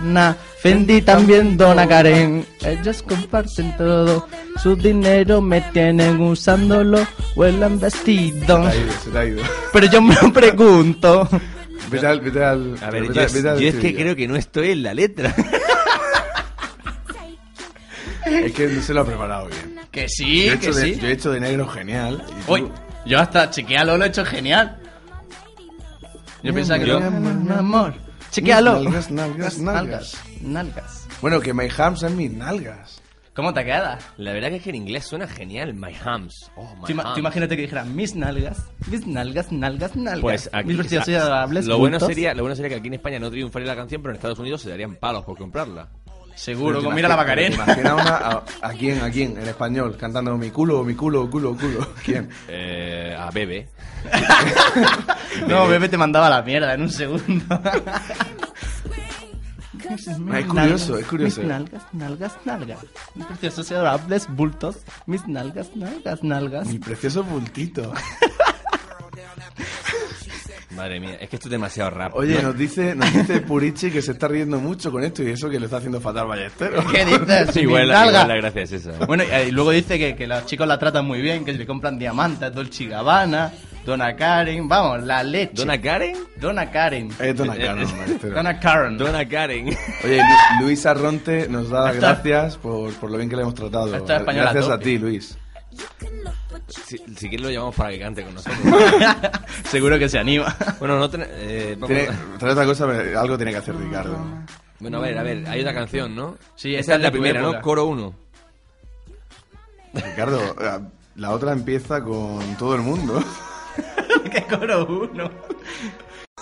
Na, Fendi también dona Karen. Ellos comparten todo. Su dinero me tienen usándolo. Huelen vestido. Se te ha ido, se te ha ido. Pero yo me pregunto. Vete al... Vete al A ver, vete yo, al- vete al yo es que creo que no estoy en la letra. Es que no se lo ha preparado bien. Que sí, yo, he que hecho de, sí. yo he hecho de negro genial. Uy, yo hasta chequealo, lo he hecho genial. Yo pensaba que Yo- amor. Chequéalo. Nalgas, nalgas, nalgas. Nalgas. Bueno, que my hams son mis nalgas. ¿Cómo te queda? La verdad que es que en inglés suena genial, my hams. Oh, my Tú, ima- tú hams. imagínate que dijeran mis nalgas, mis nalgas, nalgas, nalgas. Pues aquí, mis lo bueno sería lo bueno sería que aquí en España no triunfaría la canción, pero en Estados Unidos se darían palos por comprarla. Seguro, con mira la Macarena. Imagina una a, a quién, a quién, en español, cantando mi culo, mi culo, culo, culo. ¿Quién? Eh, a Bebe. No, bebé te mandaba la mierda en un segundo. Es curioso, es curioso. Mis nalgas, nalgas, nalgas. Mis preciosos y adorables bultos. Mis nalgas, nalgas, nalgas. Mi precioso bultito. Madre mía, es que esto es demasiado rap. Oye, nos dice, nos dice Purichi que se está riendo mucho con esto y eso que le está haciendo fatal Ballesteros. ¿Qué dices? igual, la, nalgas. igual la gracia es esa. Bueno, y, y luego dice que, que los chicos la tratan muy bien, que le compran diamantes, Dolce Gabbana, Donna Karen, vamos, la leche. ¿Dona Karen? Donna Karen. Es Donna Karen. Donna Karen. Dona Karen. Oye, Lu- Luis Arronte nos da las gracias por, por lo bien que le hemos tratado. Esta es española Gracias a tope. ti, Luis. Si, si quieres lo llamamos para que cante con nosotros. Seguro que se anima. bueno, no ten- eh, vamos Tiene, a- trae otra cosa, pero algo tiene que hacer Ricardo. Bueno, a ver, a ver, hay otra canción, ¿no? Sí, esa es la tu primera, época. ¿no? Coro 1. Ricardo, eh, la otra empieza con todo el mundo. que coro uno.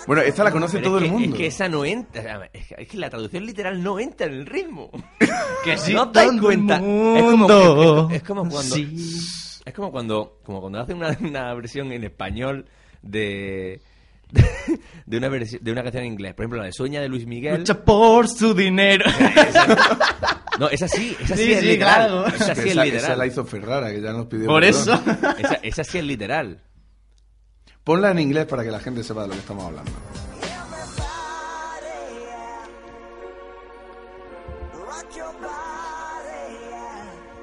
Bueno, esta la conoce Pero todo es el mundo. Es que esa no entra. Es que, es que la traducción literal no entra en el ritmo. Que sí, no te das todo el cuenta. Es como, mundo. es, es como cuando. Sí. Es como cuando. Como cuando hacen una, una versión en español de. De una, versi- de una canción en inglés. Por ejemplo, la de Sueña de Luis Miguel. Lucha por su dinero. No, esa sí, esa sí, Sí, es sí, literal. claro. Esa sí es esa, literal. esa la hizo Ferrara, que ya nos pidió Por perdón. eso. Esa, esa sí es literal. Ponla en inglés para que la gente sepa de lo que estamos hablando.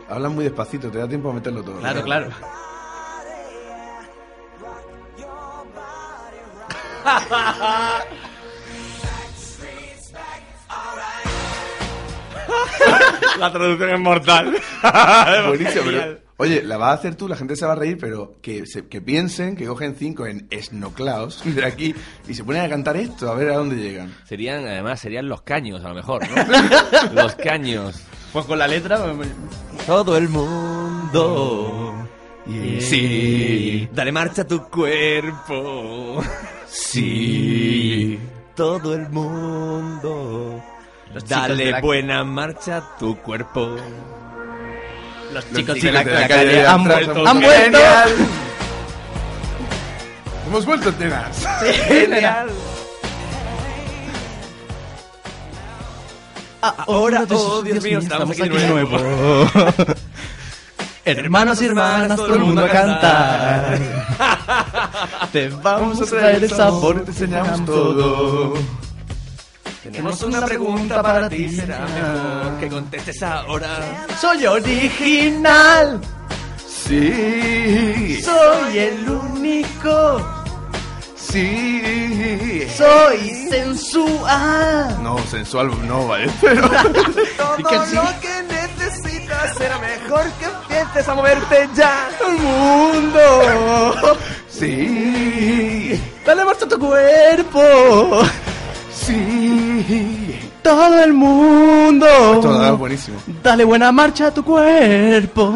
Hablan muy despacito, te da tiempo a meterlo todo. Claro, claro. La traducción es mortal. Buenísimo, pero- oye, la vas a hacer tú, la gente se va a reír, pero que, se- que piensen que cogen cinco en Snoclaus de aquí y se ponen a cantar esto, a ver a dónde llegan. Serían, además, serían los caños, a lo mejor, ¿no? los caños. Pues con la letra. Todo el mundo. Y Sí. Dale marcha a tu cuerpo. Sí. Todo el mundo. Los Dale la- buena marcha a tu cuerpo. Los Los chicos de la, de la la calle han vuelto. ¡Han vuelto! Hemos vuelto, Tenas. Genial. Ahora, oh, Dios mío, estamos aquí de nuevo. Hermanos y hermanas, todo el mundo a cantar. Te vamos a traer el sabor, te enseñamos todo. Tenemos una pregunta para ti, será mejor que contestes ahora. Soy original, Sí. soy el único. Sí. Soy sensual. No, sensual no, vale. Pero Y que sí. que necesitas será mejor que empieces a moverte ya. El mundo. sí. Dale marcha a tu cuerpo. Sí. Todo el mundo. Todo es buenísimo. Dale buena marcha a tu cuerpo.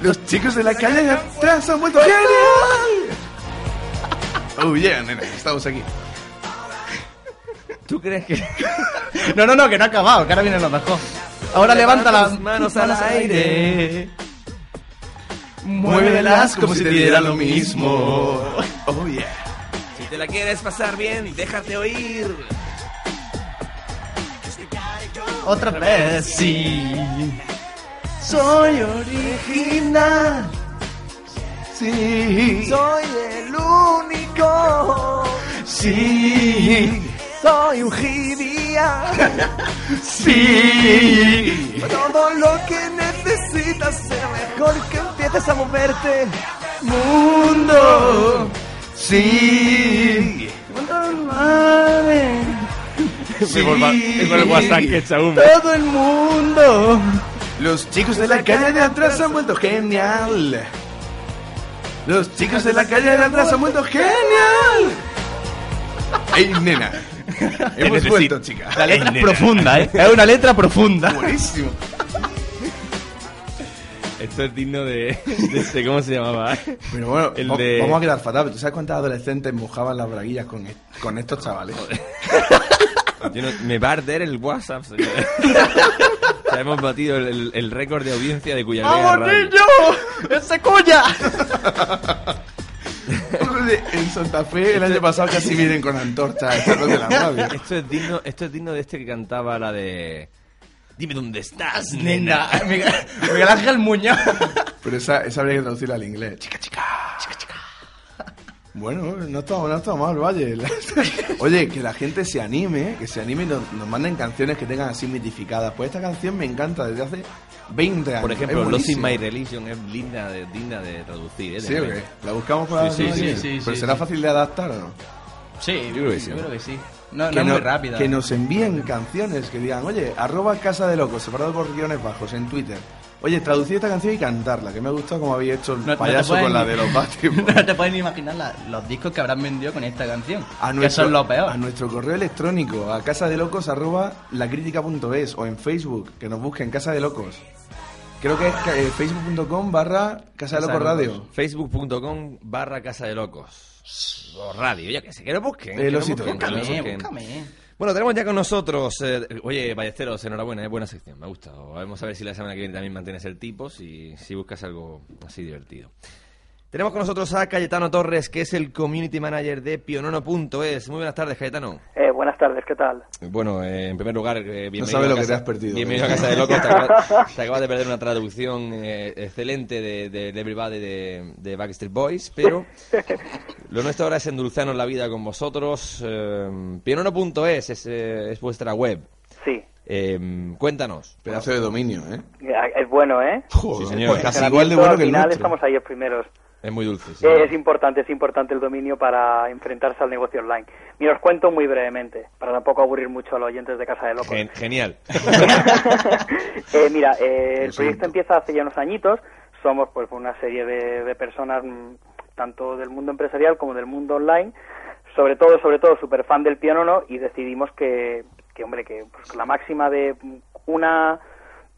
Los chicos de la calle de atrás han vuelto genial. Oh yeah, nena, estamos aquí. ¿Tú crees que No, no, no, que no ha acabado, que ahora viene lo mejor. Ahora levanta las tus manos al aire? Muévelas como si te diera lo mismo. Oh yeah. Si te la quieres pasar bien, déjate oír. Otra vez, sí. Soy original. Sí. Soy el único. Sí. Soy un gibia. Sí. Todo lo que necesitas será mejor que empieces a moverte. Mundo. Sí. Es por el WhatsApp que echa humo. Todo el mundo. Los chicos de la calle de atrás han vuelto genial. Los chicos de la calle de atrás han vuelto genial. ¡Ey, nena! Hemos necesito. vuelto, chica. La letra Ey, es nena. profunda, ¿eh? Es una letra profunda. Buenísimo. Esto es digno de, de este- ¿Cómo se llamaba? Pero bueno, El de- vamos a quedar fatal. pero ¿Tú sabes cuántas adolescentes mojaban las braguillas con, con estos chavales? Yo no- me va a arder el WhatsApp. O sea, hemos batido el, el- el récord de audiencia de cuya ¡Vamos, niño! ¡Ese cuya! en Santa Fe el año pasado casi vienen con antorchas de la radio. Esto es digno, esto es digno de este que cantaba la de Dime dónde estás, Nena. Miguel, Ángel Muñoz. Pero esa, esa habría que traducirla al inglés. Chica, chica. Bueno, no está, no está mal, vaya. Oye, que la gente se anime, que se anime y nos, nos manden canciones que tengan así mitificadas. Pues esta canción me encanta desde hace 20 años. Por ejemplo, Es Lost in. My Religion es linda de, digna de traducir, ¿eh? Sí. ¿La buscamos para Sí, sí, sí, Pero será fácil de adaptar o no? Sí, Yo creo que sí. Yo creo que sí. No, que, no es muy rápida. que nos envíen canciones que digan, oye, arroba casa de locos, separado por guiones bajos en Twitter. Oye, traducir esta canción y cantarla, que me ha gustado como habéis hecho el No- payaso con la de los Boys. No te pueden imaginar la- los discos que habrán vendido con esta canción. A que nuestro, son lo peor. a nuestro correo electrónico, a casa de locos arroba lacritica.es o en Facebook, que nos busquen Casa de Locos. Creo que es eh, facebook.com barra Casa de Locos Radio. Facebook.com barra Casa de Locos. O radio, ya que sé, que lo busquen. Eh, que lo lo cito, busquen, que lo Búscame, busquen. búscame. Bueno, tenemos ya con nosotros. eh, oye, Ballesteros, enhorabuena, es buena sección, me ha gustado. Vamos a ver si la semana que viene también mantienes el tipo, si, si buscas algo así divertido. Tenemos con nosotros a Cayetano Torres, que es el community manager de pionono.es. Muy buenas tardes, Cayetano. Eh, buenas tardes, ¿qué tal? Bueno, eh, en primer lugar, eh, bienvenido, sabe a lo que casa, te has perdido. bienvenido a Casa de Locos. Te acabas, te acabas de perder una traducción eh, excelente de, de, de Everybody de, de Backstreet Boys, pero lo nuestro ahora es endulzarnos la vida con vosotros. Eh, pionono.es es, eh, es vuestra web. Sí, Eh, cuéntanos. Pedazo de dominio, ¿eh? es bueno, ¿eh? Joder, Sí, señor. pues casi igual de bueno que el final nuestro. estamos ahí los primeros. Es muy dulce. sí. Es importante, es importante el dominio para enfrentarse al negocio online. Mira, os cuento muy brevemente, para tampoco aburrir mucho a los oyentes de Casa de Locos. Gen- genial. Eh, mira, eh, el proyecto empieza hace ya unos añitos. Somos pues una serie de, de personas, mm, tanto del mundo empresarial como del mundo online, sobre todo, sobre todo, súper fan del piano, ¿no? Y decidimos que, que hombre, que pues, la máxima de una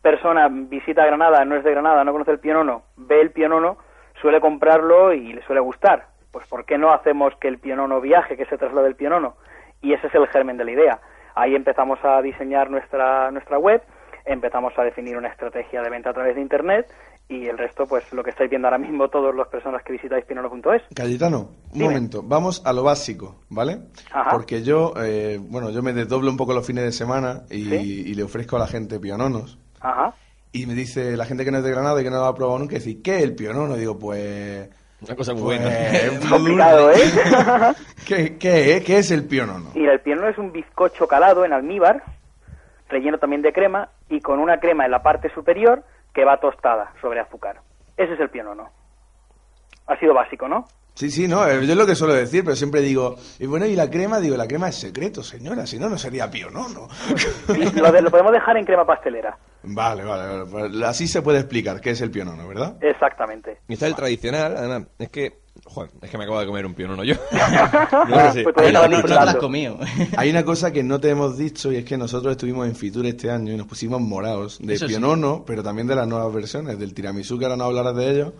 persona visita Granada, no es de Granada, no conoce el pianono, ve el pianono, suele comprarlo y le suele gustar. Pues ¿por qué no hacemos que el pianono viaje, que se traslade el pianono? Y ese es el germen de la idea. Ahí empezamos a diseñar nuestra, nuestra web, empezamos a definir una estrategia de venta a través de Internet y el resto, pues lo que estáis viendo ahora mismo todas las personas que visitáis pianono.es. Cayetano, un Dime. momento, vamos a lo básico, ¿vale? Ajá. Porque yo, eh, bueno, yo me desdoblo un poco los fines de semana y, ¿Sí? y le ofrezco a la gente piononos. Ajá. Y me dice la gente que no es de Granada y que no lo ha probado nunca, dice, ¿qué es el pionono? Digo, pues... Una cosa muy pues, buena. es Complicado. ¿eh? ¿Qué, qué, es? ¿Qué es el pionono? Mira, el pianono es un bizcocho calado en almíbar, relleno también de crema y con una crema en la parte superior que va tostada sobre azúcar. Ese es el pianono. Ha sido básico, ¿no? Sí, sí, no, eh, yo es lo que suelo decir, pero siempre digo, y bueno, ¿y la crema? Digo, la crema es secreto, señora, si no, no sería pionono. Lo, de- lo podemos dejar en crema pastelera. Vale, vale, vale, pues así se puede explicar qué es el pionono, ¿verdad? Exactamente. Y está el tradicional, además, es que, joder, es que me acabo de comer un pionono yo. Ah, No sé pues No, no, no comido. Hay una cosa que no te hemos dicho y es que nosotros estuvimos en Fitur este año y nos pusimos morados de Eso sí. pionono, pero también de las nuevas versiones, del tiramisú que ahora no hablarás de ello.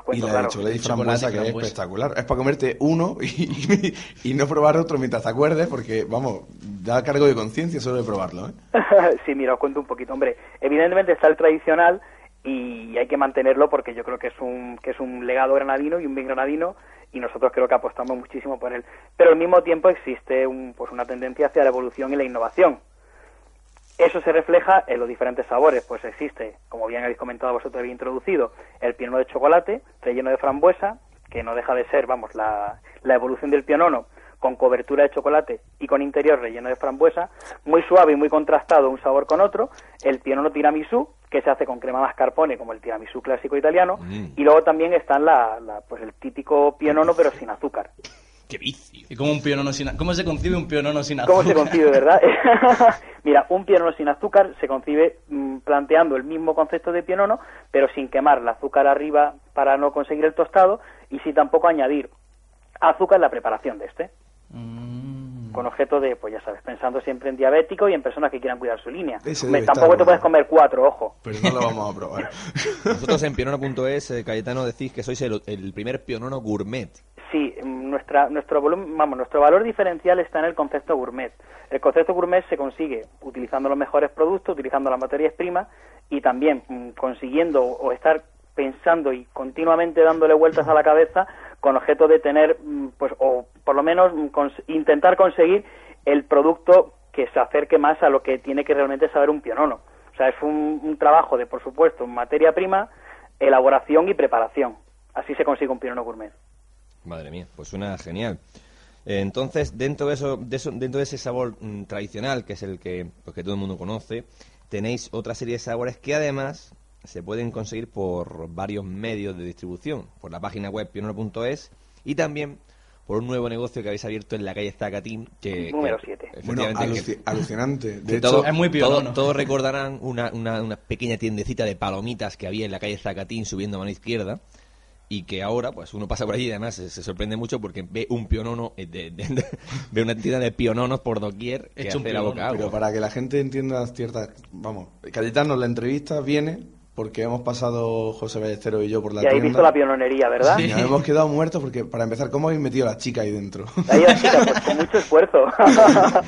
Cuento, Y la claro. de chocolate frambuesa, que es espectacular. Es para comerte uno y, y no probar otro mientras te acuerdes, porque, vamos, da cargo de conciencia solo de probarlo, ¿eh? sí, mira, os cuento un poquito. Hombre, evidentemente está el tradicional y hay que mantenerlo porque yo creo que es un que es un legado granadino y un bien granadino y nosotros creo que apostamos muchísimo por él. Pero al mismo tiempo existe un, pues una tendencia hacia la evolución y la innovación. Eso se refleja en los diferentes sabores, pues existe, como bien habéis comentado vosotros, habéis introducido, el pionono de chocolate relleno de frambuesa, que no deja de ser, vamos, la, la evolución del pionono con cobertura de chocolate y con interior relleno de frambuesa, muy suave y muy contrastado un sabor con otro, el pionono tiramisú, que se hace con crema mascarpone, como el tiramisú clásico italiano, Mm. y luego también están la, la- pues el típico pionono pero sin azúcar. ¡Qué vicio! ¿Y cómo, un pionono sin, ¿Cómo se concibe un pionono sin azúcar? ¿Cómo se concibe, verdad? Mira, un pionono sin azúcar se concibe mm, planteando el mismo concepto de pionono, pero sin quemar el azúcar arriba para no conseguir el tostado y sin tampoco añadir azúcar en la preparación de este. Mm. Con objeto de, pues ya sabes, pensando siempre en diabético y en personas que quieran cuidar su línea. Tampoco estar te puedes comer cuatro, ojo. Pero no lo vamos a probar. Vosotros en pionono.es, eh, Cayetano, decís que sois el, el primer pionono gourmet. Sí, nuestra, nuestro vamos, nuestro valor diferencial está en el concepto gourmet. El concepto gourmet se consigue utilizando los mejores productos, utilizando las materias primas y también mm, consiguiendo o estar pensando y continuamente dándole vueltas a la cabeza con objeto de tener, mm, pues, o por lo menos mm, intentar conseguir el producto que se acerque más a lo que tiene que realmente saber un pionono. O sea, es un, un trabajo de, por supuesto, materia prima, elaboración y preparación. Así se consigue un pionono gourmet. Madre mía, pues suena genial. Eh, Entonces, dentro de eso, de eso- dentro de ese sabor mm, tradicional, que es el que, pues, que todo el mundo conoce, tenéis otra serie de sabores que además se pueden conseguir por varios medios de distribución, por la página web pionono.es y también por un nuevo negocio que habéis abierto en la calle Zacatín, que Número que, siete. Bueno, efectivamente, que- aluci- alucinante. De hecho, todo- es muy Todos recordarán una, una, una pequeña tiendecita de palomitas que había en la calle Zacatín subiendo a mano izquierda y que ahora pues uno pasa por allí y además se, se sorprende mucho porque ve un pionono, eh, de, de- de- ve una tienda de piononos por doquier que Hecho un la boca pionono, Pero agua. para que la gente entienda ciertas... Vamos, Cayetano, la entrevista viene porque hemos pasado José Ballesteros y yo por la y habéis tienda. visto la piononería, ¿verdad? Y nos hemos quedado muertos porque, para empezar, ¿cómo habéis metido a la chica ahí dentro? Ahí la chica, pues con mucho esfuerzo.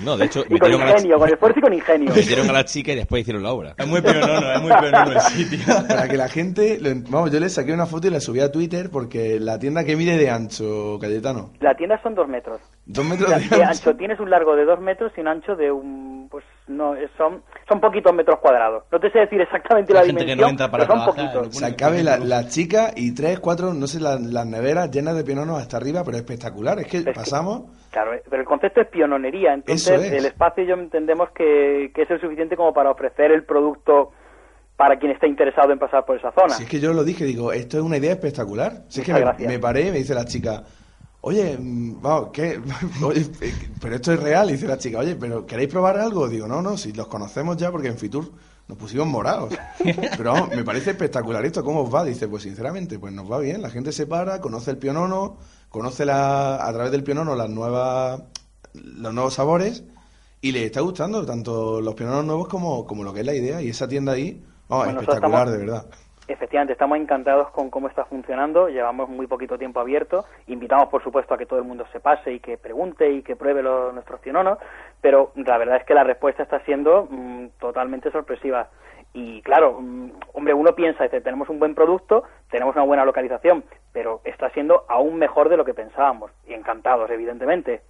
No, de hecho, y con ingenio, con esfuerzo y con ingenio. Metieron a la chica y después hicieron la obra. Es muy pionono, es muy pionono el sitio. para que la gente... Vamos, yo le saqué una foto y la subí a Twitter porque la tienda que mide de ancho, Cayetano. La tienda son dos metros. Dos metros de ancho. ancho tienes un largo de dos metros y un ancho de un... Pues no, es- son, son poquitos metros cuadrados. No te sé decir exactamente Hay la gente que dimensión, no entra para pero son poquitos. O sea, cabe la, la chica y tres, cuatro, no sé, la- las neveras llenas de piononos hasta arriba, pero espectacular. Es que que- pasamos... Claro, eh, pero el concepto es piononería, entonces es. el espacio yo entendemos que, que es el suficiente como para ofrecer el producto para quien esté interesado en pasar por esa zona. Si es que yo lo dije, digo, esto es una idea espectacular. Si es que me, me paré y me dice la chica, oye, mm, vamos, ¿qué? Oye, eh, pero esto es real. Y dice la chica, oye, ¿pero queréis probar algo? Digo, no, no, si los conocemos ya porque en Fitur nos pusimos morados. Pero vamos, me parece espectacular esto, ¿cómo os va? Dice, pues sinceramente, pues nos va bien. La gente se para, conoce el pionono, conoce la, a través del pionono las nuevas, los nuevos sabores y le está gustando tanto los piononos nuevos como, como lo que es la idea. Y esa tienda ahí, vamos, Bueno, espectacular, estamos- de verdad. Efectivamente, estamos encantados con cómo está funcionando, llevamos muy poquito tiempo abierto, invitamos por supuesto a que todo el mundo se pase y que pregunte y que pruebe nuestros piononos, pero la verdad es que la respuesta está siendo mm, totalmente sorpresiva. Y claro, mm, hombre, uno piensa, dice, tenemos un buen producto, tenemos una buena localización, pero está siendo aún mejor de lo que pensábamos, y encantados, evidentemente.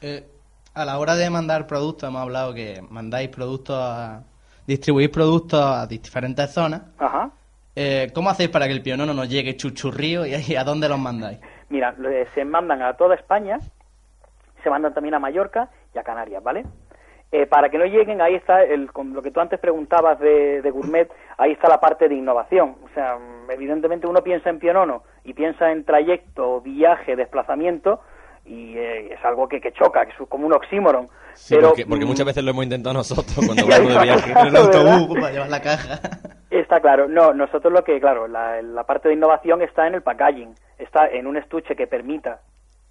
Eh, a la hora de mandar productos, hemos hablado que mandáis productos a. distribuís productos a diferentes zonas. Ajá. Eh, ¿Cómo hacéis para que el pionono nos llegue chuchurrío y a dónde los mandáis? Mira, le- se mandan a toda España, se mandan también a Mallorca y a Canarias, ¿vale? Eh, para que no lleguen, ahí está el, con lo que tú antes preguntabas de, de gourmet, ahí está la parte de innovación. O sea, mm, evidentemente uno piensa en pionono y piensa en trayecto, viaje, desplazamiento y eh, es algo que, que choca, que es como un oxímoron. Sí, pero porque, porque muchas veces lo hemos intentado nosotros cuando vamos de viaje. En el autobús, para llevar la caja. Está claro, no, nosotros lo que, claro, la, la parte de innovación está en el packaging, está en un estuche que permita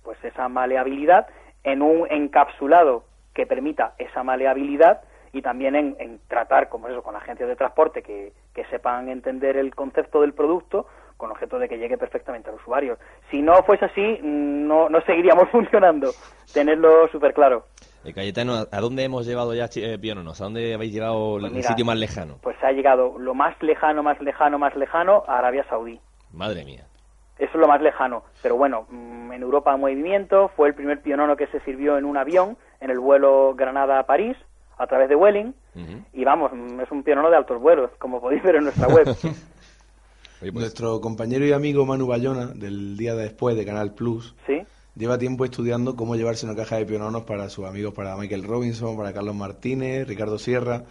pues esa maleabilidad, en un encapsulado que permita esa maleabilidad y también en, en tratar, como eso, con agencias de transporte que, que sepan entender el concepto del producto con objeto de que llegue perfectamente al usuario. Si no fuese así, no, no seguiríamos funcionando, tenerlo súper claro. Eh, Cayetano, ¿a dónde hemos llevado ya eh, Piononos? ¿A dónde habéis llevado Pues el mira, sitio más lejano? Pues ha llegado lo más lejano, más lejano, más lejano a Arabia Saudí. Madre mía. Eso es lo más lejano. Pero bueno, mm, en Europa movimiento fue el primer pionono que se sirvió en un avión en el vuelo Granada-París a través de Welling. Y vamos, mm, es un pionono de altos vuelos, como podéis ver en nuestra web. pues Nuestro compañero y amigo Manu Bayona, del día de después de Canal Plus, ¿Sí? lleva tiempo estudiando cómo llevarse una caja de piononos para sus amigos, para Michael Robinson, para Carlos Martínez, Ricardo Sierra.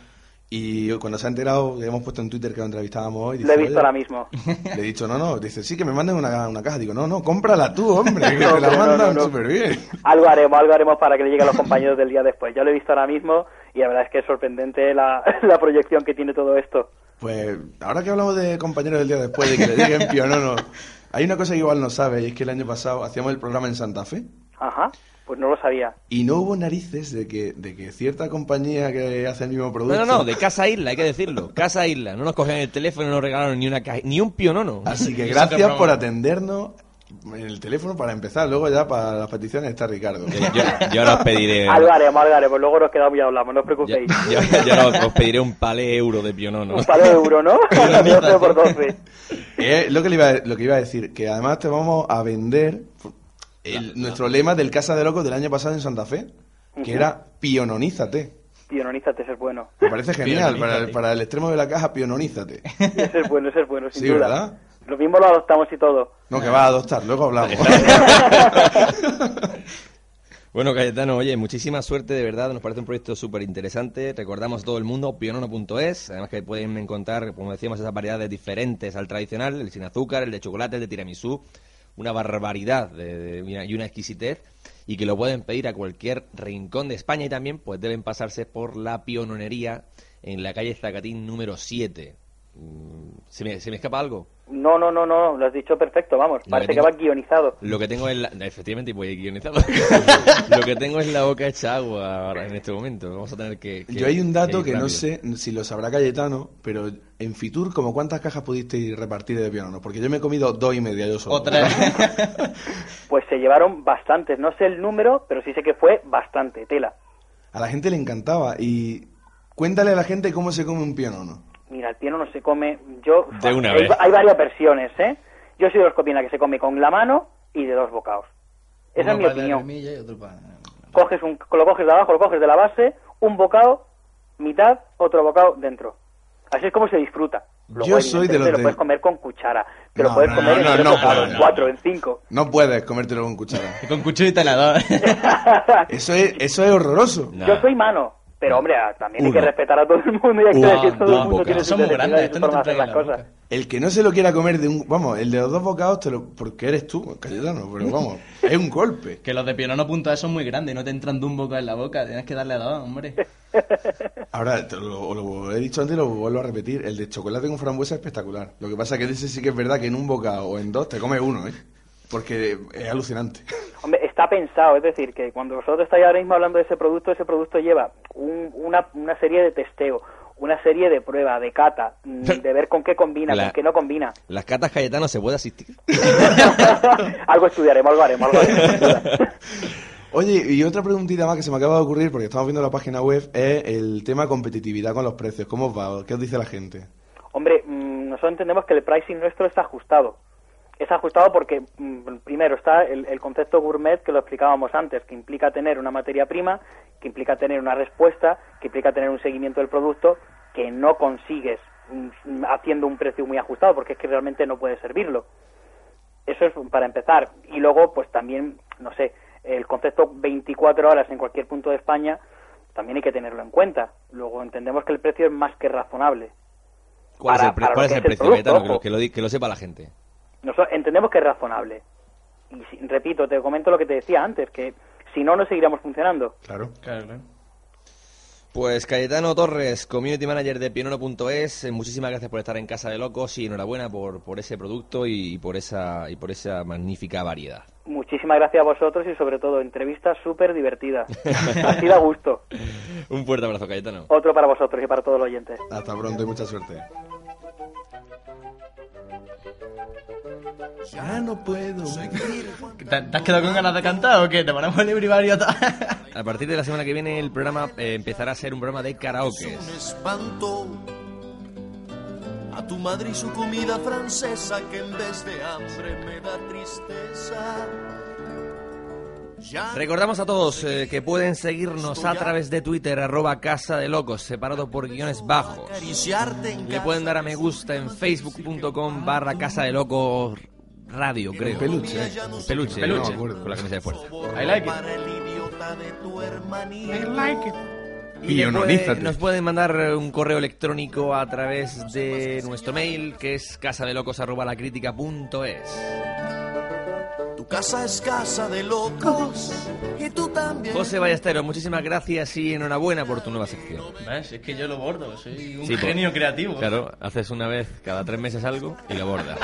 Y cuando se ha enterado, le hemos puesto en Twitter que lo entrevistábamos hoy. Lo he visto ahora mismo. Le he dicho, no, no. Dice, sí, que me manden una, una caja. Digo, no, no, cómprala tú, hombre, que No, te la no, mandan no. súper bien. Algo haremos, algo haremos para que le llegue a los compañeros del día después. Yo lo he visto ahora mismo y la verdad es que es sorprendente la, la proyección que tiene todo esto. Pues ahora que hablamos de compañeros del día después, de que le digan pionono, hay una cosa que igual no sabe, y es que el año pasado hacíamos el programa en Santa Fe. Ajá, pues no lo sabía. Y no hubo narices de que, de que cierta compañía que hace el mismo producto. No, no, no, de Casa Isla, hay que decirlo. Casa Isla. No nos cogían el teléfono, no nos regalaron ni una caja, ni un pionono. Así que gracias por atendernos en el teléfono para empezar. Luego ya para las peticiones está Ricardo. Yo, yo ahora os pediré. Haremos, algo haremos. Luego nos quedamos y hablamos, no os preocupéis. Yo, yo ahora os pediré un palé euro de pionono. Un palo de euro, ¿no? 12 por 12. Eh, lo, que le iba a, lo que iba a decir, que además te vamos a vender el- nuestro lema del Casa de Locos del año pasado en Santa Fe, que era piononízate. Piononízate, ese es bueno. Me parece genial, para el, para el extremo de la caja, piononízate. Ese es bueno, ese es bueno, sin Sí, duda. ¿verdad? Lo mismo lo adoptamos y todo. No, que va a adoptar, luego hablamos. Bueno, Cayetano, oye, muchísima suerte, de verdad, nos parece un proyecto súper interesante. Recordamos a todo el mundo, pionono.es, además que pueden encontrar, como decíamos, esas variedades diferentes al tradicional, el sin azúcar, el de chocolate, el de tiramisú, una barbaridad de- de- y una- y una exquisitez, y que lo pueden pedir a cualquier rincón de España y también pues deben pasarse por la piononería en la calle Zacatín número 7. Mm, ¿Se me, ¿Se me escapa algo? No, no, no, no, lo has dicho perfecto, vamos. Lo Parece que que tengo- va guionizado. Lo que tengo es la... Efectivamente, pues guionizado. lo que tengo es la boca hecha agua ahora en este momento. Vamos a tener que... que- Yo hay un dato que no sé si lo sabrá Cayetano, pero en Fitur, ¿como cuántas cajas pudisteis repartir de pionono? Porque yo me he comido dos y media yo solo. Pues se llevaron bastantes, no sé el número, pero sí sé que fue bastante, tela. A la gente le encantaba. Y cuéntale a la gente cómo se come un pionono. Mira, el piano no se come. Yo. De una hay, vez. hay varias versiones, ¿eh? Yo soy de los que opina que se come con la mano y de dos bocados. Esa es mi opinión. Coges un, lo coges de abajo, lo coges de la base, un bocado, mitad, otro bocado dentro. Así es como se disfruta. Luego, Yo soy de los lo de- puedes comer con cuchara. Te No, lo puedes no, comer no, en no, tres no bocados, puedo, en no, cuatro, en cinco. No puedes comértelo con cuchara. con cuchillo y talador. Eso es, eso es horroroso. Yo soy mano. Pero hombre, también hay que Uno. respetar a todo el mundo y hay que Uno, ver que todo el mundo tiene bocados. muy necesidad grandes, esto no te hacer las la cosas. El que no se lo quiera comer de un... Vamos, el de los dos bocados, te lo, porque eres tú, Cayetano, pero vamos, es un golpe. Que los de pionono.es son muy grandes, no te entran de un bocado en la boca, tienes que darle a dos, hombre. Ahora, te lo, lo he dicho antes y lo vuelvo a repetir, el de chocolate con frambuesa es espectacular. Lo que pasa es que ese sí que es verdad que en un bocado o en dos te comes uno, ¿eh? Porque es alucinante. Hombre, está pensado, es decir, que cuando vosotros estáis ahora mismo hablando de ese producto, ese producto lleva un- una, una serie de testeo, una serie de prueba, de cata, mm, de ver con qué combina, La- con qué no combina. Las catas Cayetano se puede asistir. algo estudiaremos, algo haremos, algo haremos. Oye, y otra preguntita más que se me acaba de ocurrir, porque estamos viendo la página web, es el tema competitividad con los precios. ¿Cómo os va? ¿Qué os dice la gente? Hombre, mm, nosotros entendemos que el pricing nuestro está ajustado. Es ajustado porque, mm, primero, está el, el concepto gourmet que lo explicábamos antes, que implica tener una materia prima, que implica tener una respuesta, que implica tener un seguimiento del producto, que no consigues mm, haciendo un precio muy ajustado, porque es que realmente no puedes servirlo. Eso es para empezar. Y luego, pues también, no sé, el concepto 24 horas en cualquier punto de España, también hay que tenerlo en cuenta. Luego entendemos que el precio es más que razonable. ¿Cuál Para- es el, pre- cuál es el precio, producto? Que lo, que, lo, que lo sepa la gente. Nosotros entendemos que es razonable. Y si- repito, te comento lo que te decía antes, que si no, no seguiríamos funcionando. Claro. Claro, claro. Pues Cayetano Torres, community manager de Pionono.es, eh, muchísimas gracias por estar en Casa de Locos y enhorabuena por, por ese producto y, por esa y por esa magnífica variedad. Muchísimas gracias a vosotros y sobre todo, entrevistas súper divertidas. Así da gusto. Un fuerte abrazo, Cayetano. Otro para vosotros y para todos los oyentes. Hasta pronto y mucha suerte. Ya no puedo. ¿Te, te has quedado con ganas de cantar o qué? ¿Te ponemos el librivario? A partir de la semana que viene el programa eh, empezará a ser un programa de karaoke. espanto a tu madre y su comida francesa que en vez de hambre me da tristeza. Recordamos a todos eh, que pueden seguirnos a través de Twitter, arroba Casa de Locos, separado por guiones bajos. Le pueden dar a me gusta en facebook.com barra Casa de Locos Radio, creo. Peluche. Peluche, No no, con la camisa de fuerza. I like it. de tu hermanito. Y puede- nos pueden mandar eh, un correo electrónico a través de nuestro mail, que es casadelocos.es. Tu casa es casa de locos y tú también. José Ballesteros, muchísimas gracias y enhorabuena por tu nueva sección. ¿Ves? Es que yo lo bordo, soy un Sí, por- genio creativo. Claro, haces una vez cada tres meses algo y lo bordas.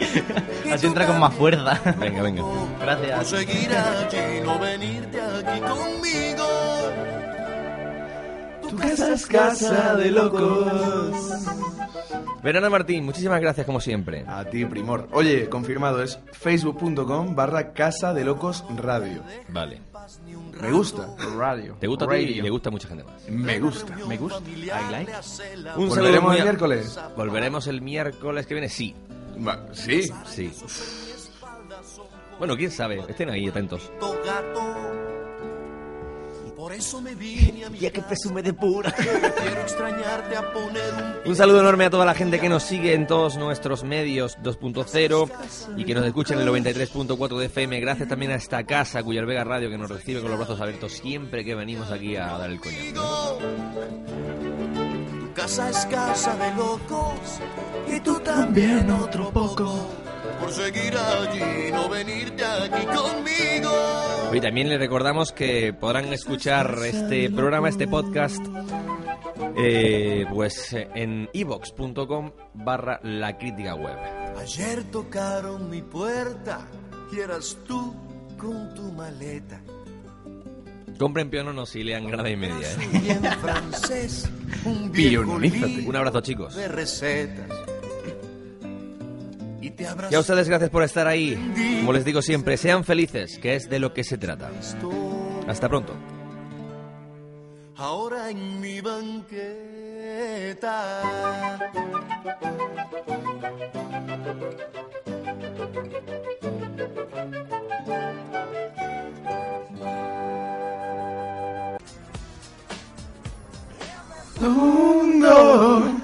Así entra con más fuerza. Venga, venga. Por Gracias. seguir allí, no venirte aquí conmigo. Tu casa es casa de locos. Verano Martín, muchísimas gracias como siempre. A ti, primor. Oye, confirmado, es facebook.com barra casa de locos radio. Vale. Me gusta. Radio. ¿Te gusta a ti y le gusta a mucha gente más? Me gusta. Me gusta. I like. Un ¿Volveremos muy el a- miércoles? Volveremos el miércoles que viene, sí. Va- Sí. Sí. Bueno, quién sabe, estén ahí atentos. gato. Por eso me vine a mi Ya que presume de pura. Quiero extrañarte a poner un Un saludo enorme a toda la gente que nos sigue en todos nuestros medios 2.0 y que nos escucha en el 93.4 de FM. Gracias también a esta casa, Cuyar Vega Radio, que nos recibe con los brazos abiertos siempre que venimos aquí a dar el coñac. Tu casa es casa de locos y tú también otro poco. Por seguir allí, no venirte aquí conmigo. Y también les recordamos que podrán escuchar este programa, este podcast, eh, pues en ivox.com barra la crítica web. Ayer tocaron mi puerta y eras tú con tu maleta. Compren piononos y lean grada y media. ¿eh? Un abrazo, chicos. de recetas. Y te Y a ustedes gracias por estar ahí. Como les digo siempre, sean felices, que es de lo que se trata. Hasta pronto. Ahora en mi banqueta. Mundo.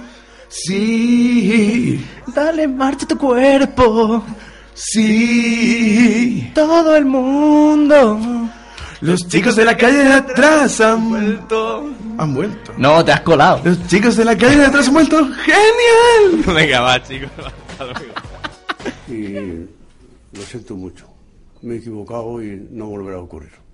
Sí. Dale marcha tu cuerpo. Sí. Todo el mundo. Los chicos de la calle de atrás han vuelto. Han vuelto. No, te has colado. Los chicos de la calle de atrás han vuelto. ¡Genial! Venga, va, chicos. Hasta luego. Y lo siento mucho. Me he equivocado y no volverá a ocurrir.